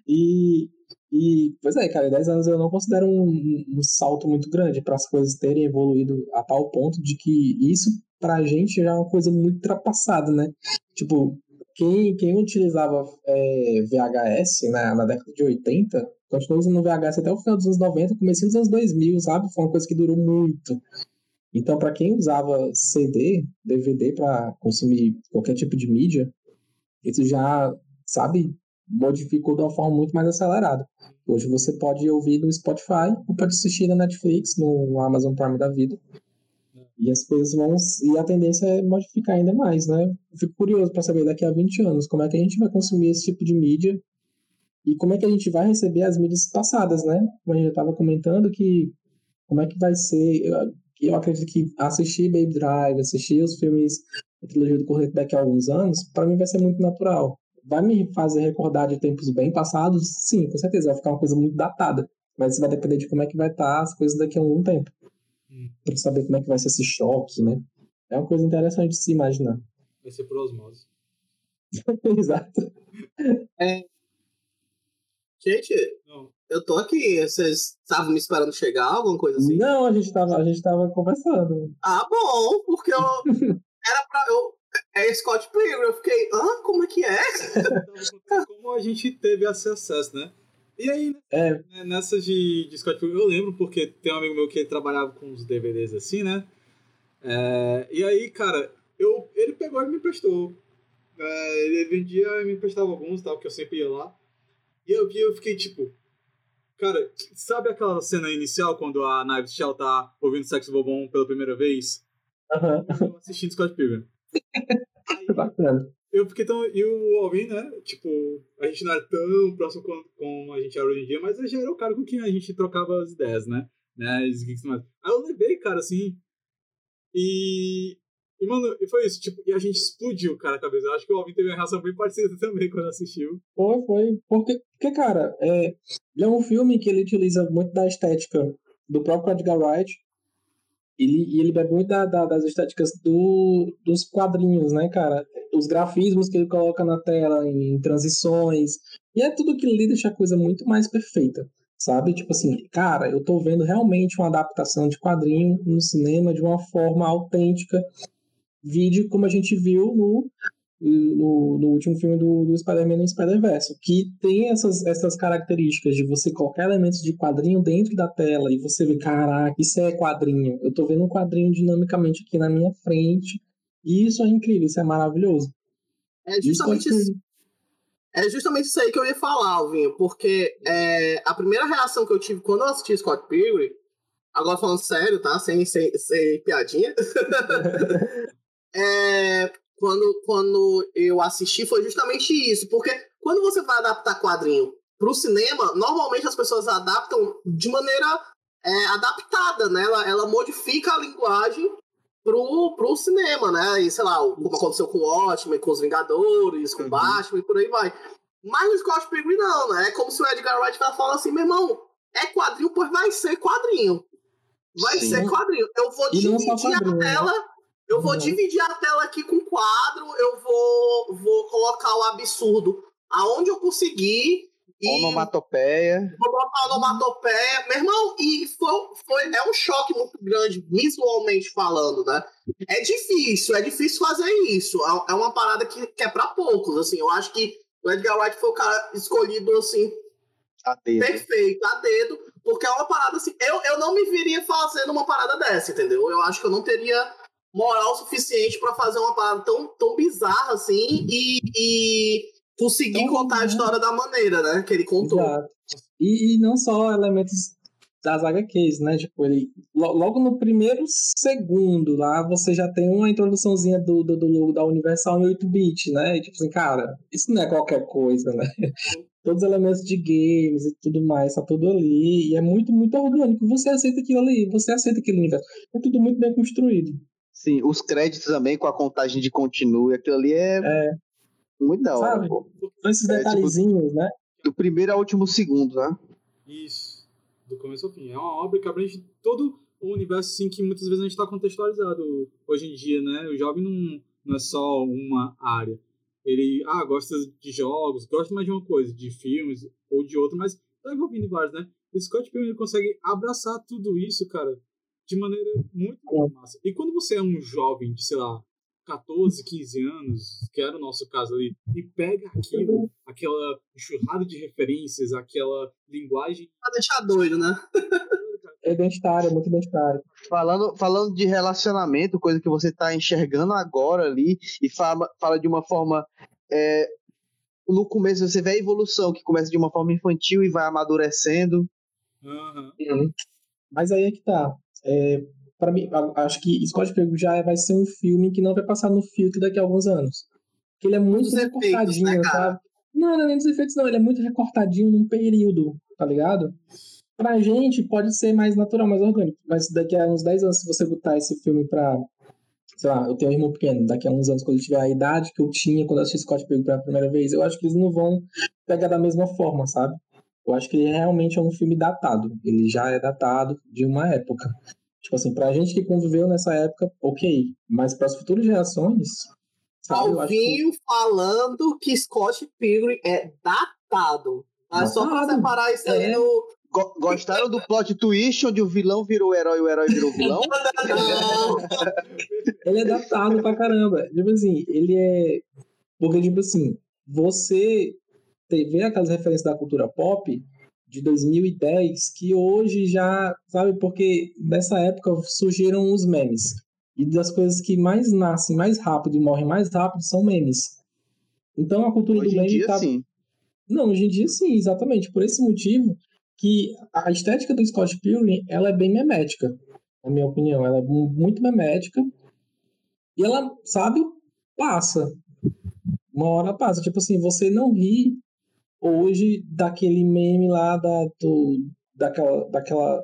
E, e, pois é, cara, 10 anos eu não considero um, um salto muito grande para as coisas terem evoluído a tal ponto de que isso pra gente já é uma coisa muito ultrapassada, né? Tipo, quem, quem utilizava é, VHS né, na década de 80, continuou usando VHS até o final dos anos 90, comecinho dos anos 2000, sabe? Foi uma coisa que durou muito. Então, para quem usava CD, DVD para consumir qualquer tipo de mídia, isso já, sabe, modificou de uma forma muito mais acelerada. Hoje você pode ouvir no Spotify ou pode assistir na Netflix, no Amazon Prime da vida. E as coisas vão. E a tendência é modificar ainda mais, né? Eu fico curioso para saber daqui a 20 anos como é que a gente vai consumir esse tipo de mídia e como é que a gente vai receber as mídias passadas, né? Como a gente já estava comentando, que como é que vai ser. Eu, eu acredito que assistir Baby Drive, assistir os filmes da trilogia do Correto daqui a alguns anos, para mim vai ser muito natural. Vai me fazer recordar de tempos bem passados? Sim, com certeza. Vai ficar uma coisa muito datada. Mas isso vai depender de como é que vai estar as coisas daqui a algum tempo. Hum. Pra saber como é que vai ser esse choque, né? É uma coisa interessante de se imaginar. vai ser por osmose. Exato. Gente, Não, eu tô aqui. Vocês estavam me esperando chegar, alguma coisa assim? Não, a gente tava, a gente tava conversando. Ah, bom, porque eu. Era pra. Eu, é Scott Pilgrim. Eu fiquei, hã? Como é que é? contando como a gente teve esse acesso, né? E aí, É, né, nessa de, de Scott Pilgrim, eu lembro porque tem um amigo meu que trabalhava com os DVDs assim, né? É, e aí, cara, eu, ele pegou e me emprestou. É, ele vendia e me emprestava alguns, tal, que eu sempre ia lá. E eu vi, eu fiquei tipo. Cara, sabe aquela cena inicial quando a Knives Shaw tá ouvindo Sexo Bobon pela primeira vez? aham, Eu assistindo Scott Pilgrim. Aí, bacana. eu fiquei tão. E o Alvin, né? Tipo, a gente não era tão próximo como, como a gente era hoje em dia, mas ele já era o cara com quem a gente trocava as ideias, né? né? Geeks mais. Aí eu levei, cara, assim. E. E, mano, e foi isso, tipo, e a gente explodiu, cara, a cabeça. Eu acho que o Alvin teve uma reação bem parecida também quando assistiu. Foi, foi. Porque, porque cara, é, é um filme que ele utiliza muito da estética do próprio Edgar Wright. Ele, e ele bebe muito da, da- das estéticas do, dos quadrinhos, né, cara? Os grafismos que ele coloca na tela, em transições. E é tudo que ele deixa a coisa muito mais perfeita, sabe? Tipo assim, cara, eu tô vendo realmente uma adaptação de quadrinho no cinema de uma forma autêntica. Vídeo como a gente viu no no, no último filme do, do Spider-Man no Spider-Verse, que tem essas, essas características de você colocar elementos de quadrinho dentro da tela e você vê, caraca, isso é quadrinho. Eu tô vendo um quadrinho dinamicamente aqui na minha frente. E isso é incrível, isso é maravilhoso. É justamente isso. É justamente isso aí que eu ia falar, Alvinho, porque é, a primeira reação que eu tive quando eu assisti Scott Pilgrim, agora falando sério, tá? Sem, sem, sem piadinha. é, quando, quando eu assisti foi justamente isso, porque quando você vai adaptar quadrinho pro cinema, normalmente as pessoas adaptam de maneira é, adaptada, né? Ela, ela modifica a linguagem pro, pro cinema, né? E sei lá, como aconteceu com o Watchmen, com os Vingadores, com o Uhum. Batman e por aí vai. Mas no Scott Pilgrim não, né? É como se o Edgar Wright falando assim, meu irmão, é quadrinho, pois vai ser quadrinho. Vai Sim. ser quadrinho. Eu vou dividir a né? tela. Eu vou Uhum. dividir a tela aqui com quadro, eu vou, vou colocar o absurdo aonde eu conseguir e Onomatopeia. vou botar onomatopeia. Meu irmão, e foi, foi, é um choque muito grande, visualmente falando, né? É difícil, é difícil fazer isso. É, é uma parada que, que é pra poucos, assim. Eu acho que o Edgar Wright foi o cara escolhido, assim, A dedo. perfeito, a dedo, porque é uma parada assim. Eu, eu não me viria fazendo uma parada dessa, entendeu? Eu acho que eu não teria moral suficiente pra fazer uma parada tão, tão bizarra assim e, e conseguir Então, contar a né? história da maneira, né? Que ele contou. Exato. E, e não só elementos das HQs, né? Tipo, ele, lo- logo no primeiro segundo lá, você já tem uma introduçãozinha do, do, do logo da Universal em 8-bit, né? E tipo assim, cara, isso não é qualquer coisa, né? Todos os elementos de games e tudo mais, tá tudo ali. E é muito, muito orgânico. Você aceita aquilo ali, você aceita aquele universo. É tudo muito bem construído. Sim, os créditos também com a contagem de continue, aquilo ali é, É. muito da hora, Sabe? pô. Esses É, tipo, detalhezinhos, né? Do primeiro ao último segundo, né? Isso. Do começo ao fim. É uma obra que abrange todo o universo assim, que muitas vezes a gente está contextualizado hoje em dia, né? O jovem não, não é só uma área. Ele ah, gosta de jogos, gosta mais de uma coisa, de filmes ou de outra, mas tá envolvido em vários, né? O Scott Pilgrim consegue abraçar tudo isso, cara, de maneira muito, muito massa. E quando você é um jovem de, sei lá, 14, 15 anos, que era o nosso caso ali, e pega aquilo, aquela enxurrada de referências, aquela linguagem Pra deixar doido, né? É identitário, é muito identitário. Falando, falando de relacionamento, coisa que você tá enxergando agora ali, e fala, fala de uma forma. é, no começo você vê a evolução, que começa de uma forma infantil e vai amadurecendo. Aham. Mas aí é que tá. É, para mim, acho que Scott Pilgrim já vai ser um filme que não vai passar no filtro daqui a alguns anos. Porque ele é muito Dos efeitos, recortadinho, né, sabe? Não, não é nem dos efeitos, não. Ele é muito recortadinho num período, tá ligado? Pra gente pode ser mais natural, mais orgânico. Mas daqui a uns 10 anos, se você botar esse filme pra. Sei lá, eu tenho um irmão pequeno, daqui a uns anos, quando ele tiver a idade que eu tinha quando eu assisti Scott Pilgrim pela primeira vez, eu acho que eles não vão pegar da mesma forma, sabe? Eu acho que ele realmente é um filme datado. Ele já é datado de uma época. Tipo assim, pra gente que conviveu nessa época, ok. Mas para as futuras gerações, sabe? Eu acho que Alvinho falando que Scott Pilgrim é datado. Mas só pra Datado. separar isso aí É. no. Go- Gostaram do plot twist onde o vilão virou o herói e o herói virou o vilão? Ele é datado pra caramba. Tipo assim, ele é. Porque, tipo assim, você vê aquelas referências da cultura pop de 2010 que hoje já, sabe, porque nessa época surgiram os memes. E das coisas que mais nascem mais rápido e morrem mais rápido são memes. Então a cultura Hoje do em meme dia, tá sim. Não, hoje em dia sim, exatamente. Por esse motivo que a estética do Scott Pilgrim, ela é bem memética, na minha opinião. Ela é mu- muito memética. E ela, sabe, passa. Uma hora passa. Tipo assim, você não ri hoje daquele meme lá da, do, daquela, daquela,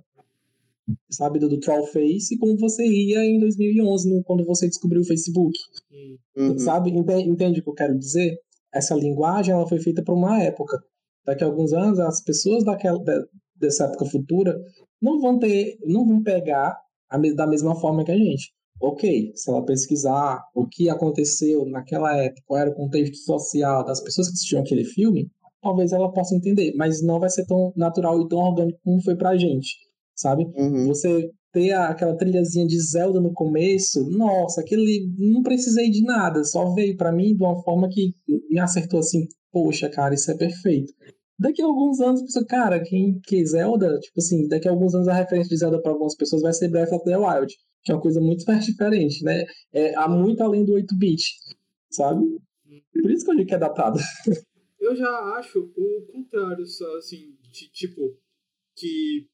sabe, do, do Trollface, como você ria em 2011, no- quando você descobriu o Facebook. Hum. Uhum. Sabe? Entende, entende o que eu quero dizer? Essa linguagem ela foi feita para uma época. Daqui a alguns anos, as pessoas daquela, de- dessa época futura não vão ter, não vão pegar a da mesma forma que a gente. Ok, se ela pesquisar o que aconteceu naquela época, qual era o contexto social das pessoas que assistiam aquele filme, talvez ela possa entender, mas não vai ser tão natural e tão orgânico como foi pra gente, sabe? Uhum. Você ter aquela trilhazinha de Zelda no começo, nossa, aquele não precisei de nada, só veio pra mim de uma forma que me acertou assim, poxa, cara, isso é perfeito. Daqui a alguns anos, cara, quem que Zelda, tipo assim, daqui a alguns anos a referência de Zelda para algumas pessoas vai ser Breath of the Wild, que é uma coisa muito mais diferente, né? É há muito além do 8-bit, sabe? Por isso que eu digo que é datado. Eu já acho o contrário, só, assim, de, tipo, que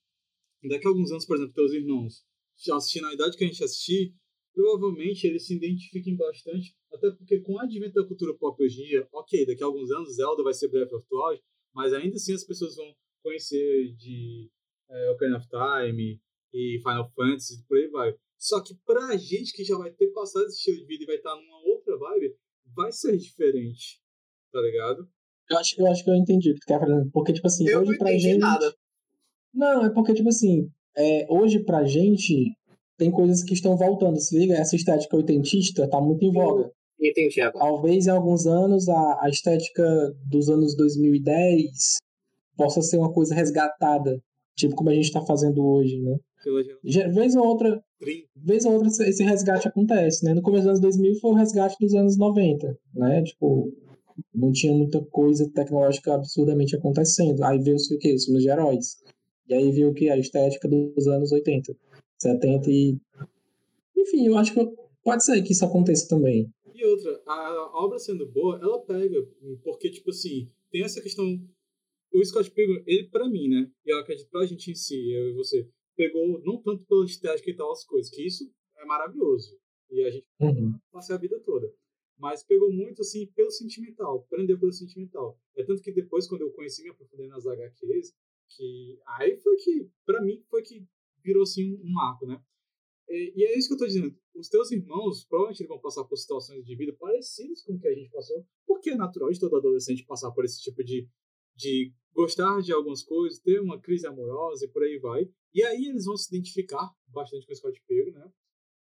daqui a alguns anos, por exemplo, teus irmãos já assistindo a idade que a gente assistir, provavelmente eles se identifiquem bastante, até porque com o advento da cultura pop hoje em dia, ok, daqui a alguns anos Zelda vai ser the Wild, mas ainda assim as pessoas vão conhecer de é, Ocarina of Time e Final Fantasy por aí vai. Só que pra gente que já vai ter passado esse estilo de vida e vai estar numa outra vibe, vai ser diferente, tá ligado? Eu acho, eu acho que eu entendi o que tu quer falar. Porque, tipo assim, eu hoje não pra gente. nada. Não, é porque, tipo assim, é, hoje pra gente tem coisas que estão voltando, se liga? Essa estética oitentista tá muito em voga. Entendi agora. Talvez em alguns anos a, a estética dos anos 2010, possa ser uma coisa resgatada, tipo como a gente está fazendo hoje, né? Vez ou outra, vez ou outra esse resgate acontece, né? No começo dos anos 2000 foi o resgate dos anos 90, né? Tipo, não tinha muita coisa tecnológica absurdamente acontecendo. Aí veio o que? Os filmes de heróis. E aí veio o que? A estética dos anos 80, 70 e... Enfim, eu acho que pode ser que isso aconteça também. E outra, a obra sendo boa, ela pega, porque, tipo assim, tem essa questão... O Scott Pilgrim, ele, pra mim, né? E eu acredito pra gente em si, eu e você, pegou não tanto pela estética e tal as coisas, que isso é maravilhoso. E a gente uhum. passa a vida toda. Mas pegou muito, assim, pelo sentimental. Prendeu pelo sentimental. É tanto que depois, quando eu conheci, me aprofundei nas HQs, que aí foi que, pra mim, foi que virou, assim, um, um arco, né? E, e, é isso que eu tô dizendo. Os teus irmãos provavelmente vão passar por situações de vida parecidas com o que a gente passou, porque é natural de todo adolescente passar por esse tipo de, de gostar de algumas coisas, ter uma crise amorosa e por aí vai. E aí eles vão se identificar bastante com o Scott Pilgrim, né?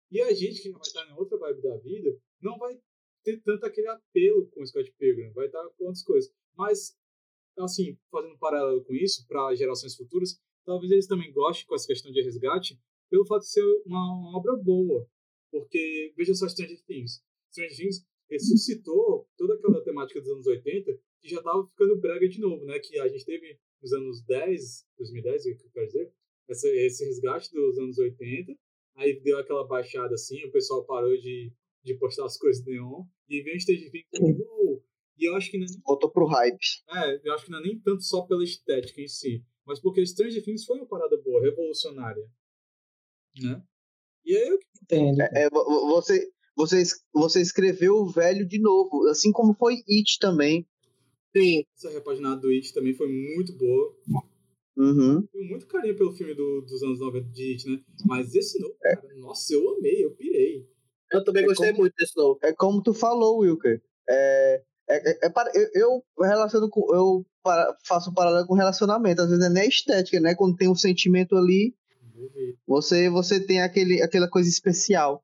E a gente que já vai estar em outra vibe da vida não vai ter tanto aquele apelo com o Scott Pilgrim, vai estar com outras coisas. Mas, assim, fazendo um paralelo com isso, para gerações futuras, talvez eles também gostem com essa questão de resgate, pelo fato de ser uma, uma obra boa. Porque, veja só Stranger Things. Stranger Things ressuscitou toda aquela temática dos anos 80 que já estava ficando brega de novo, né? Que a gente teve nos anos 10, 2010, o que eu quero dizer, esse, esse resgate dos anos 80, aí deu aquela baixada assim, o pessoal parou de, de postar as coisas de neon, e Stage Things, oh! e eu acho que não é nem, Voltou pro hype. É, eu acho que não é nem tanto só pela estética em si, mas porque Stranger Things foi uma parada boa, revolucionária, né? E aí eu entendo. É, é, você, você, você escreveu o velho de novo, assim como foi It também. Sim. Essa repaginada do It também foi muito boa. Uhum. Tenho muito carinho pelo filme do, dos anos 90 de It, né? Mas esse novo, é. cara, nossa, eu amei, eu pirei. Eu também é gostei como, muito desse novo. É como tu falou, Wilker. É, é, é, é eu, eu relaciono com. Eu faço um paralelo com relacionamento. Às vezes é nem estética, né? Quando tem um sentimento ali, você, você tem aquele, aquela coisa especial.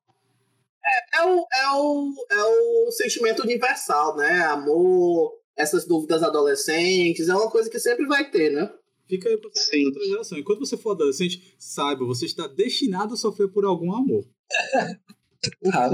É, é, o, é, o, é o sentimento universal, né? Amor, essas dúvidas adolescentes, é uma coisa que sempre vai ter, né? Fica aí pra Sim. outra geração. Enquanto você for adolescente, saiba, você está destinado a sofrer por algum amor. ah,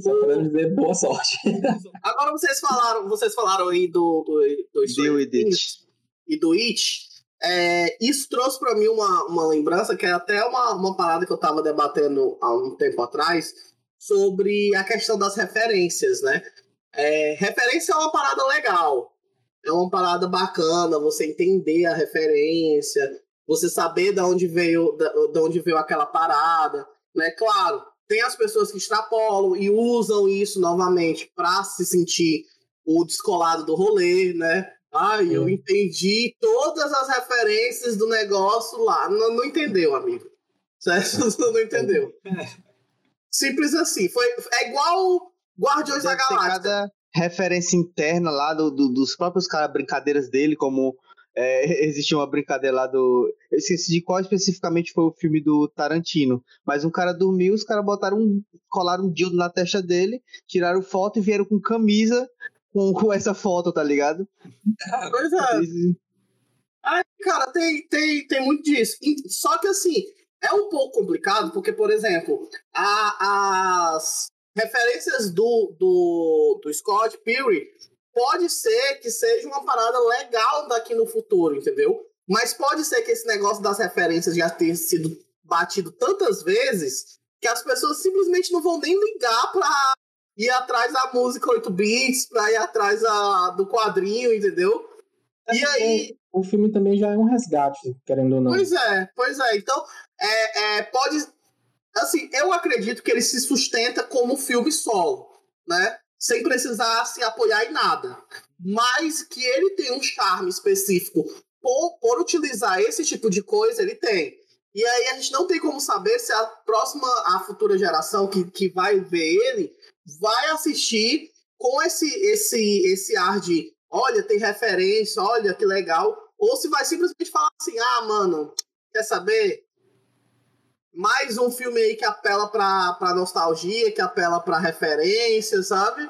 Só pra dizer boa sorte. Agora vocês falaram, vocês falaram aí do, do, do, do It. e do It. É, isso trouxe para mim uma, uma lembrança que é até uma, uma parada que eu estava debatendo há um tempo atrás sobre a questão das referências, né? É, referência é uma parada legal, é uma parada bacana, você entender a referência, você saber de onde veio, de onde veio aquela parada, né? Claro, tem as pessoas que extrapolam e usam isso novamente para se sentir o descolado do rolê, né? Ai, eu entendi todas as referências do negócio lá. Não, não entendeu, amigo. Certo? Não entendeu. É. Simples assim. Foi, é igual Guardiões Deve da Galáxia. Cada referência interna lá do, do dos próprios caras, brincadeiras dele, como é, existe uma brincadeira lá do. Eu esqueci de qual especificamente foi o filme do Tarantino. Mas um cara dormiu, os caras botaram um. colaram um dildo na testa dele, tiraram foto e vieram com camisa com, com essa foto, tá ligado? Pois é. Ai, cara, tem, tem, tem muito disso. Só que assim, é um pouco complicado, porque, por exemplo, a, as referências do, do, do Scott Pilgrim pode ser que seja uma parada legal daqui no futuro, entendeu? Mas pode ser que esse negócio das referências já tenha sido batido tantas vezes que as pessoas simplesmente não vão nem ligar pra ir atrás da música 8 bits, pra ir atrás a, do quadrinho, entendeu? É e aí. O filme também já é um resgate, querendo ou não. Pois é, pois é. Então, é, é, pode. Assim, eu acredito que ele se sustenta como filme solo, né? Sem precisar se apoiar em nada. Mas que ele tem um charme específico por, por utilizar esse tipo de coisa, ele tem. E aí a gente não tem como saber se a próxima, a futura geração que, que vai ver ele, vai assistir com esse, esse, esse ar de olha, tem referência, olha que legal, ou se vai simplesmente falar assim, ah, mano, quer saber? Mais um filme aí que apela pra, pra nostalgia, que apela pra referência, sabe?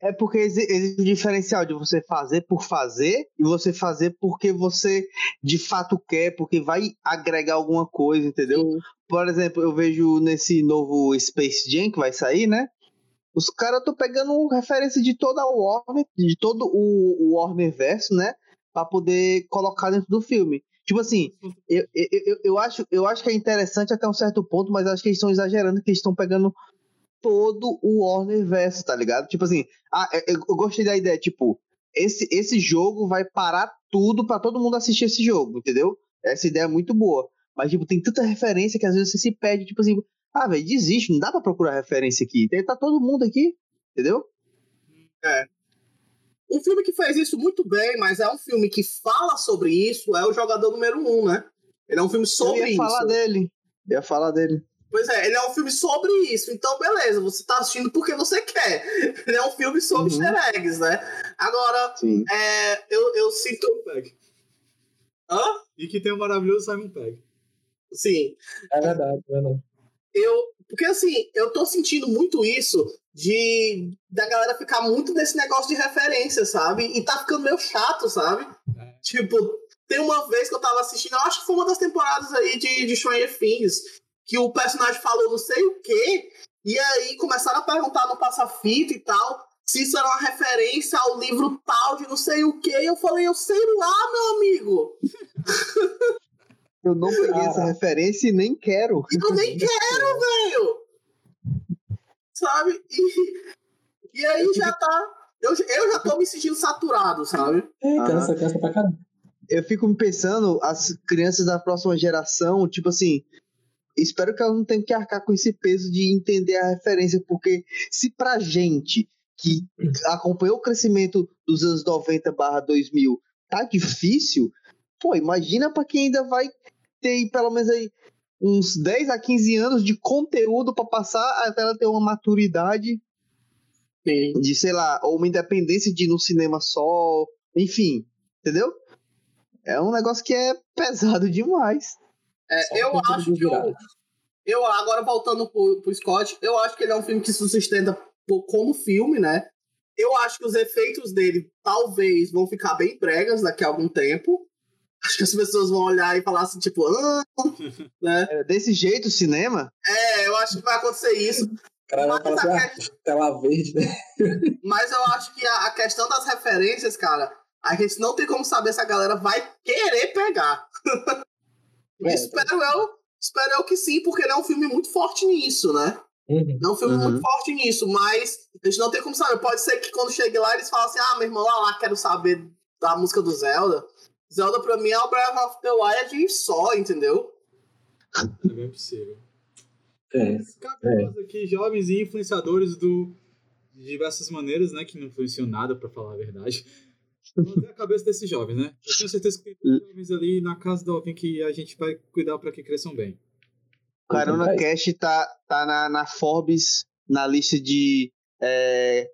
É porque existe o diferencial de você fazer por fazer e você fazer porque você de fato quer, porque vai agregar alguma coisa, entendeu? Sim. Por exemplo, eu vejo nesse novo Space Jam que vai sair, né? Os caras estão pegando referência de toda a Warner, de todo o, o Warner verso, né? Pra poder colocar dentro do filme. Tipo assim, eu, eu, eu, acho, eu acho que é interessante até um certo ponto, mas acho que eles estão exagerando, que eles estão pegando todo o Warner verso, tá ligado? Tipo assim, ah, eu, eu gostei da ideia, tipo, esse, esse jogo vai parar tudo pra todo mundo assistir esse jogo, entendeu? Essa ideia é muito boa. Mas, tipo, tem tanta referência que às vezes você se perde, tipo assim, ah, velho, desiste, não dá pra procurar referência aqui. Tá todo mundo aqui, entendeu? Um filme que faz isso muito bem, mas é um filme que fala sobre isso, é o Jogador Número 1, né? Ele é um filme sobre eu ia isso. falar dele. Eu ia falar dele. Pois é, ele é um filme sobre isso. Então, beleza, você tá assistindo porque você quer. Ele é um filme sobre Uhum. easter eggs, né? Agora, Sim. é, eu, eu sinto. Pegg. Hã? E que tem o maravilhoso Simon Pegg. Sim. É verdade, é verdade. Eu, porque assim, eu tô sentindo muito isso de da galera ficar muito nesse negócio de referência, sabe? E tá ficando meio chato, sabe? É. Tipo, tem uma vez que eu tava assistindo, eu acho que foi uma das temporadas aí de, de Stranger Things, que o personagem falou não sei o quê, e aí começaram a perguntar no passa-fita e tal, se isso era uma referência ao livro tal de não sei o quê, e eu falei, eu sei lá, meu amigo, Eu não peguei Ah. essa referência e nem quero. eu nem quero, velho! Sabe? E, e aí já tá. Eu, eu já tô me sentindo saturado, sabe? É, Ah. cansa, cansa pra caramba. Eu fico me pensando, as crianças da próxima geração, tipo assim, espero que elas não tenham que arcar com esse peso de entender a referência, porque se pra gente que acompanhou o crescimento dos anos 90 barra 2000 tá difícil, pô, imagina pra quem ainda vai ter aí pelo menos aí uns 10 a 15 anos de conteúdo pra passar até ela ter uma maturidade Sim. de, sei lá, ou uma independência de ir no cinema só, enfim, entendeu? É um negócio que é pesado demais. É, eu um acho que virada. eu agora voltando pro, pro Scott, eu acho que ele é um filme que se sustenta como filme, né? Eu acho que os efeitos dele talvez vão ficar bem bregas daqui a algum tempo. Acho que as pessoas vão olhar e falar assim, tipo, ah, né? É, Desse jeito, o cinema, É, eu acho que vai acontecer isso. O cara vai Mas falar a assim, ah, tela verde, né? Mas eu acho que a, a questão das referências, cara, a gente não tem como saber se a galera vai querer pegar. É, espero eu, espero eu que sim, porque ele é um filme muito forte nisso, né? Uhum. É um filme Uhum. muito forte nisso, mas a gente não tem como saber. Pode ser que quando chegue lá eles falem assim: ah, meu irmão, lá, lá, quero saber da música do Zelda. Zelda pra mim é o Breath of the Wild só, entendeu? É bem possível. É, Cabe nós aqui, jovens e influenciadores do, de diversas maneiras, né? Que não influenciam nada, pra falar a verdade. Fazer a cabeça desses jovens, né? Eu tenho certeza que tem jovens ali na casa do alguém que a gente vai cuidar pra que cresçam bem. o Carona Cash tá, tá na, na Forbes, na lista de é,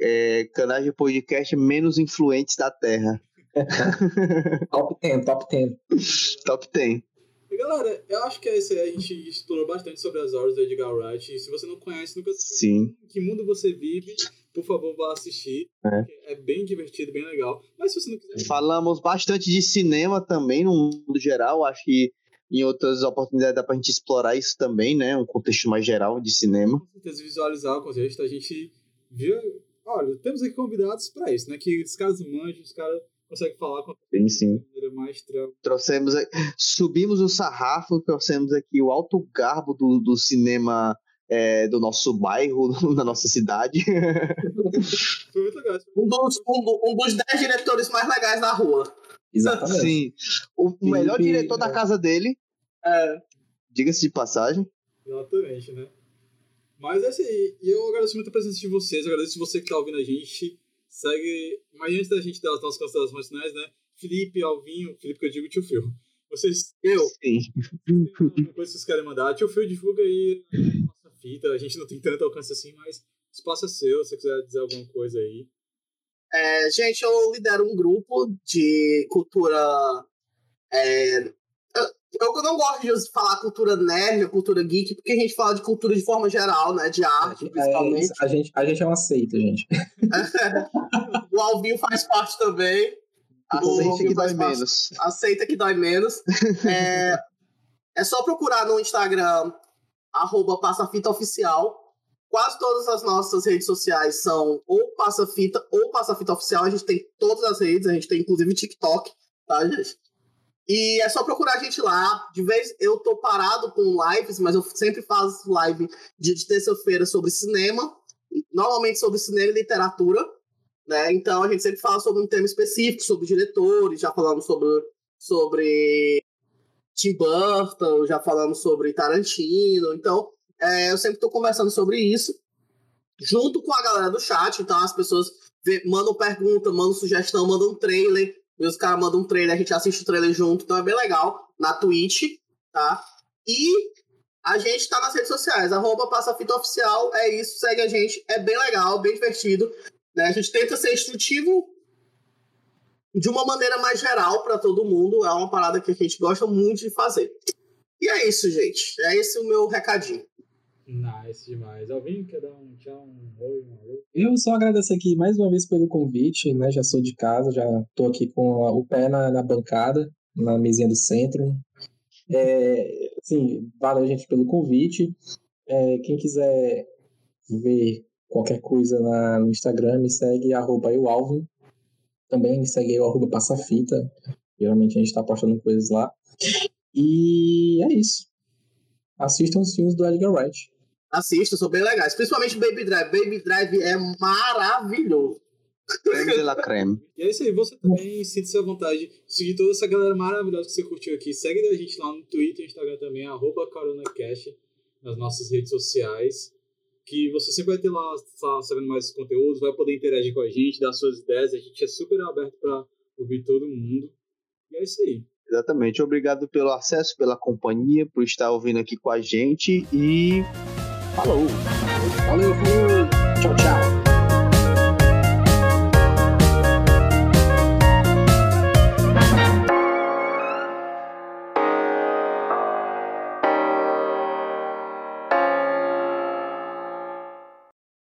é, canais de podcast menos influentes da Terra. top 10, top 10. Top 10. E galera, eu acho que é isso aí. A gente explorou bastante sobre as obras do Edgar Wright. E se você não conhece, nunca assistiu Sim. Que Mundo Você Vive, por favor, vá assistir. É. É bem divertido, bem legal. Mas se você não quiser. Falamos bastante de cinema também, no mundo geral. Acho que em outras oportunidades dá pra gente explorar isso também, né? Um contexto mais geral de cinema. com certeza visualizar o contexto. A gente viu. Olha, temos aqui convidados pra isso, né? Que os caras manjam, os caras conseguem falar com a Sim, sim. mais Trouxemos, subimos o sarrafo, trouxemos aqui o alto garbo do, do cinema é, do nosso bairro, da nossa cidade. Foi muito legal. Um dos, um, um dos dez diretores mais legais da rua. Exatamente. Sim. O, melhor diretor da é. casa dele, É, diga-se de passagem. Exatamente, né? Mas é isso aí. E eu agradeço muito a presença de vocês. Agradeço você que tá ouvindo a gente. Segue. Mas antes da gente dar as nossas considerações finais, né? Felipe, Alvinho, Felipe que eu digo tio Phil. Vocês eu. Sim. alguma coisa que vocês querem mandar? Tio Phil divulga aí a nossa fita. A gente não tem tanto alcance assim, mas espaço é seu. Se você quiser dizer alguma coisa aí. É, gente, eu lidero um grupo de cultura. é, eu, não gosto de falar cultura nerd, cultura geek, porque a gente fala de cultura de forma geral, né? De arte, é, principalmente. É, a, gente, a gente é uma seita, gente. o Alvinho faz parte também. Aceita que dói parte, menos. Aceita que dói menos. É, é só procurar no Instagram, arroba passafitaoficial. Quase todas as nossas redes sociais são ou Passafita ou Passafita Oficial. A gente tem todas as redes, a gente tem inclusive TikTok, tá, gente? E é só procurar a gente lá. De vez eu tô parado com lives, mas eu sempre faço live dia de terça-feira sobre cinema, normalmente sobre cinema e literatura, né? Então a gente sempre fala sobre um tema específico, sobre diretores, já falamos sobre sobre Tim Burton, já falamos sobre Tarantino. Então, é, eu sempre estou conversando sobre isso, junto com a galera do chat. Então, as pessoas mandam pergunta, mandam sugestão, mandam trailer. E os caras mandam um trailer, a gente assiste o trailer junto. Então, é bem legal. Na Twitch, tá? E a gente tá nas redes sociais. Arroba Passafita Oficial. É isso, segue a gente. É bem legal, bem divertido. Né? A gente tenta ser instrutivo de uma maneira mais geral para todo mundo. É uma parada que a gente gosta muito de fazer. E é isso, gente. É esse o meu recadinho. Nice demais. Alvin, quer dar um tchau, um oi, um alô? Eu só agradeço aqui mais uma vez pelo convite, né? Já sou de casa, já tô aqui com o pé na, na bancada, na mesinha do centro. É, assim, valeu, gente, pelo convite. É, quem quiser ver qualquer coisa na, no Instagram, me segue, arroba eualvin. Também me segue eu, arroba passafita. Geralmente a gente tá postando coisas lá. E é isso. Assistam os filmes do Edgar Wright. Assista, são bem legais. Principalmente Baby Drive. Baby Drive é maravilhoso. Creme de la creme. E é isso aí, você também sinta-se à vontade de seguir toda essa galera maravilhosa que você curtiu aqui. Segue a gente lá no Twitter e Instagram também, arroba CaronaCast, nas nossas redes sociais. Que você sempre vai ter lá, tá sabendo mais conteúdos, vai poder interagir com a gente, dar suas ideias. A gente é super aberto para ouvir todo mundo. E é isso aí. Exatamente. Obrigado pelo acesso, pela companhia, por estar ouvindo aqui com a gente e Falou! Valeu, falou! Tchau, tchau!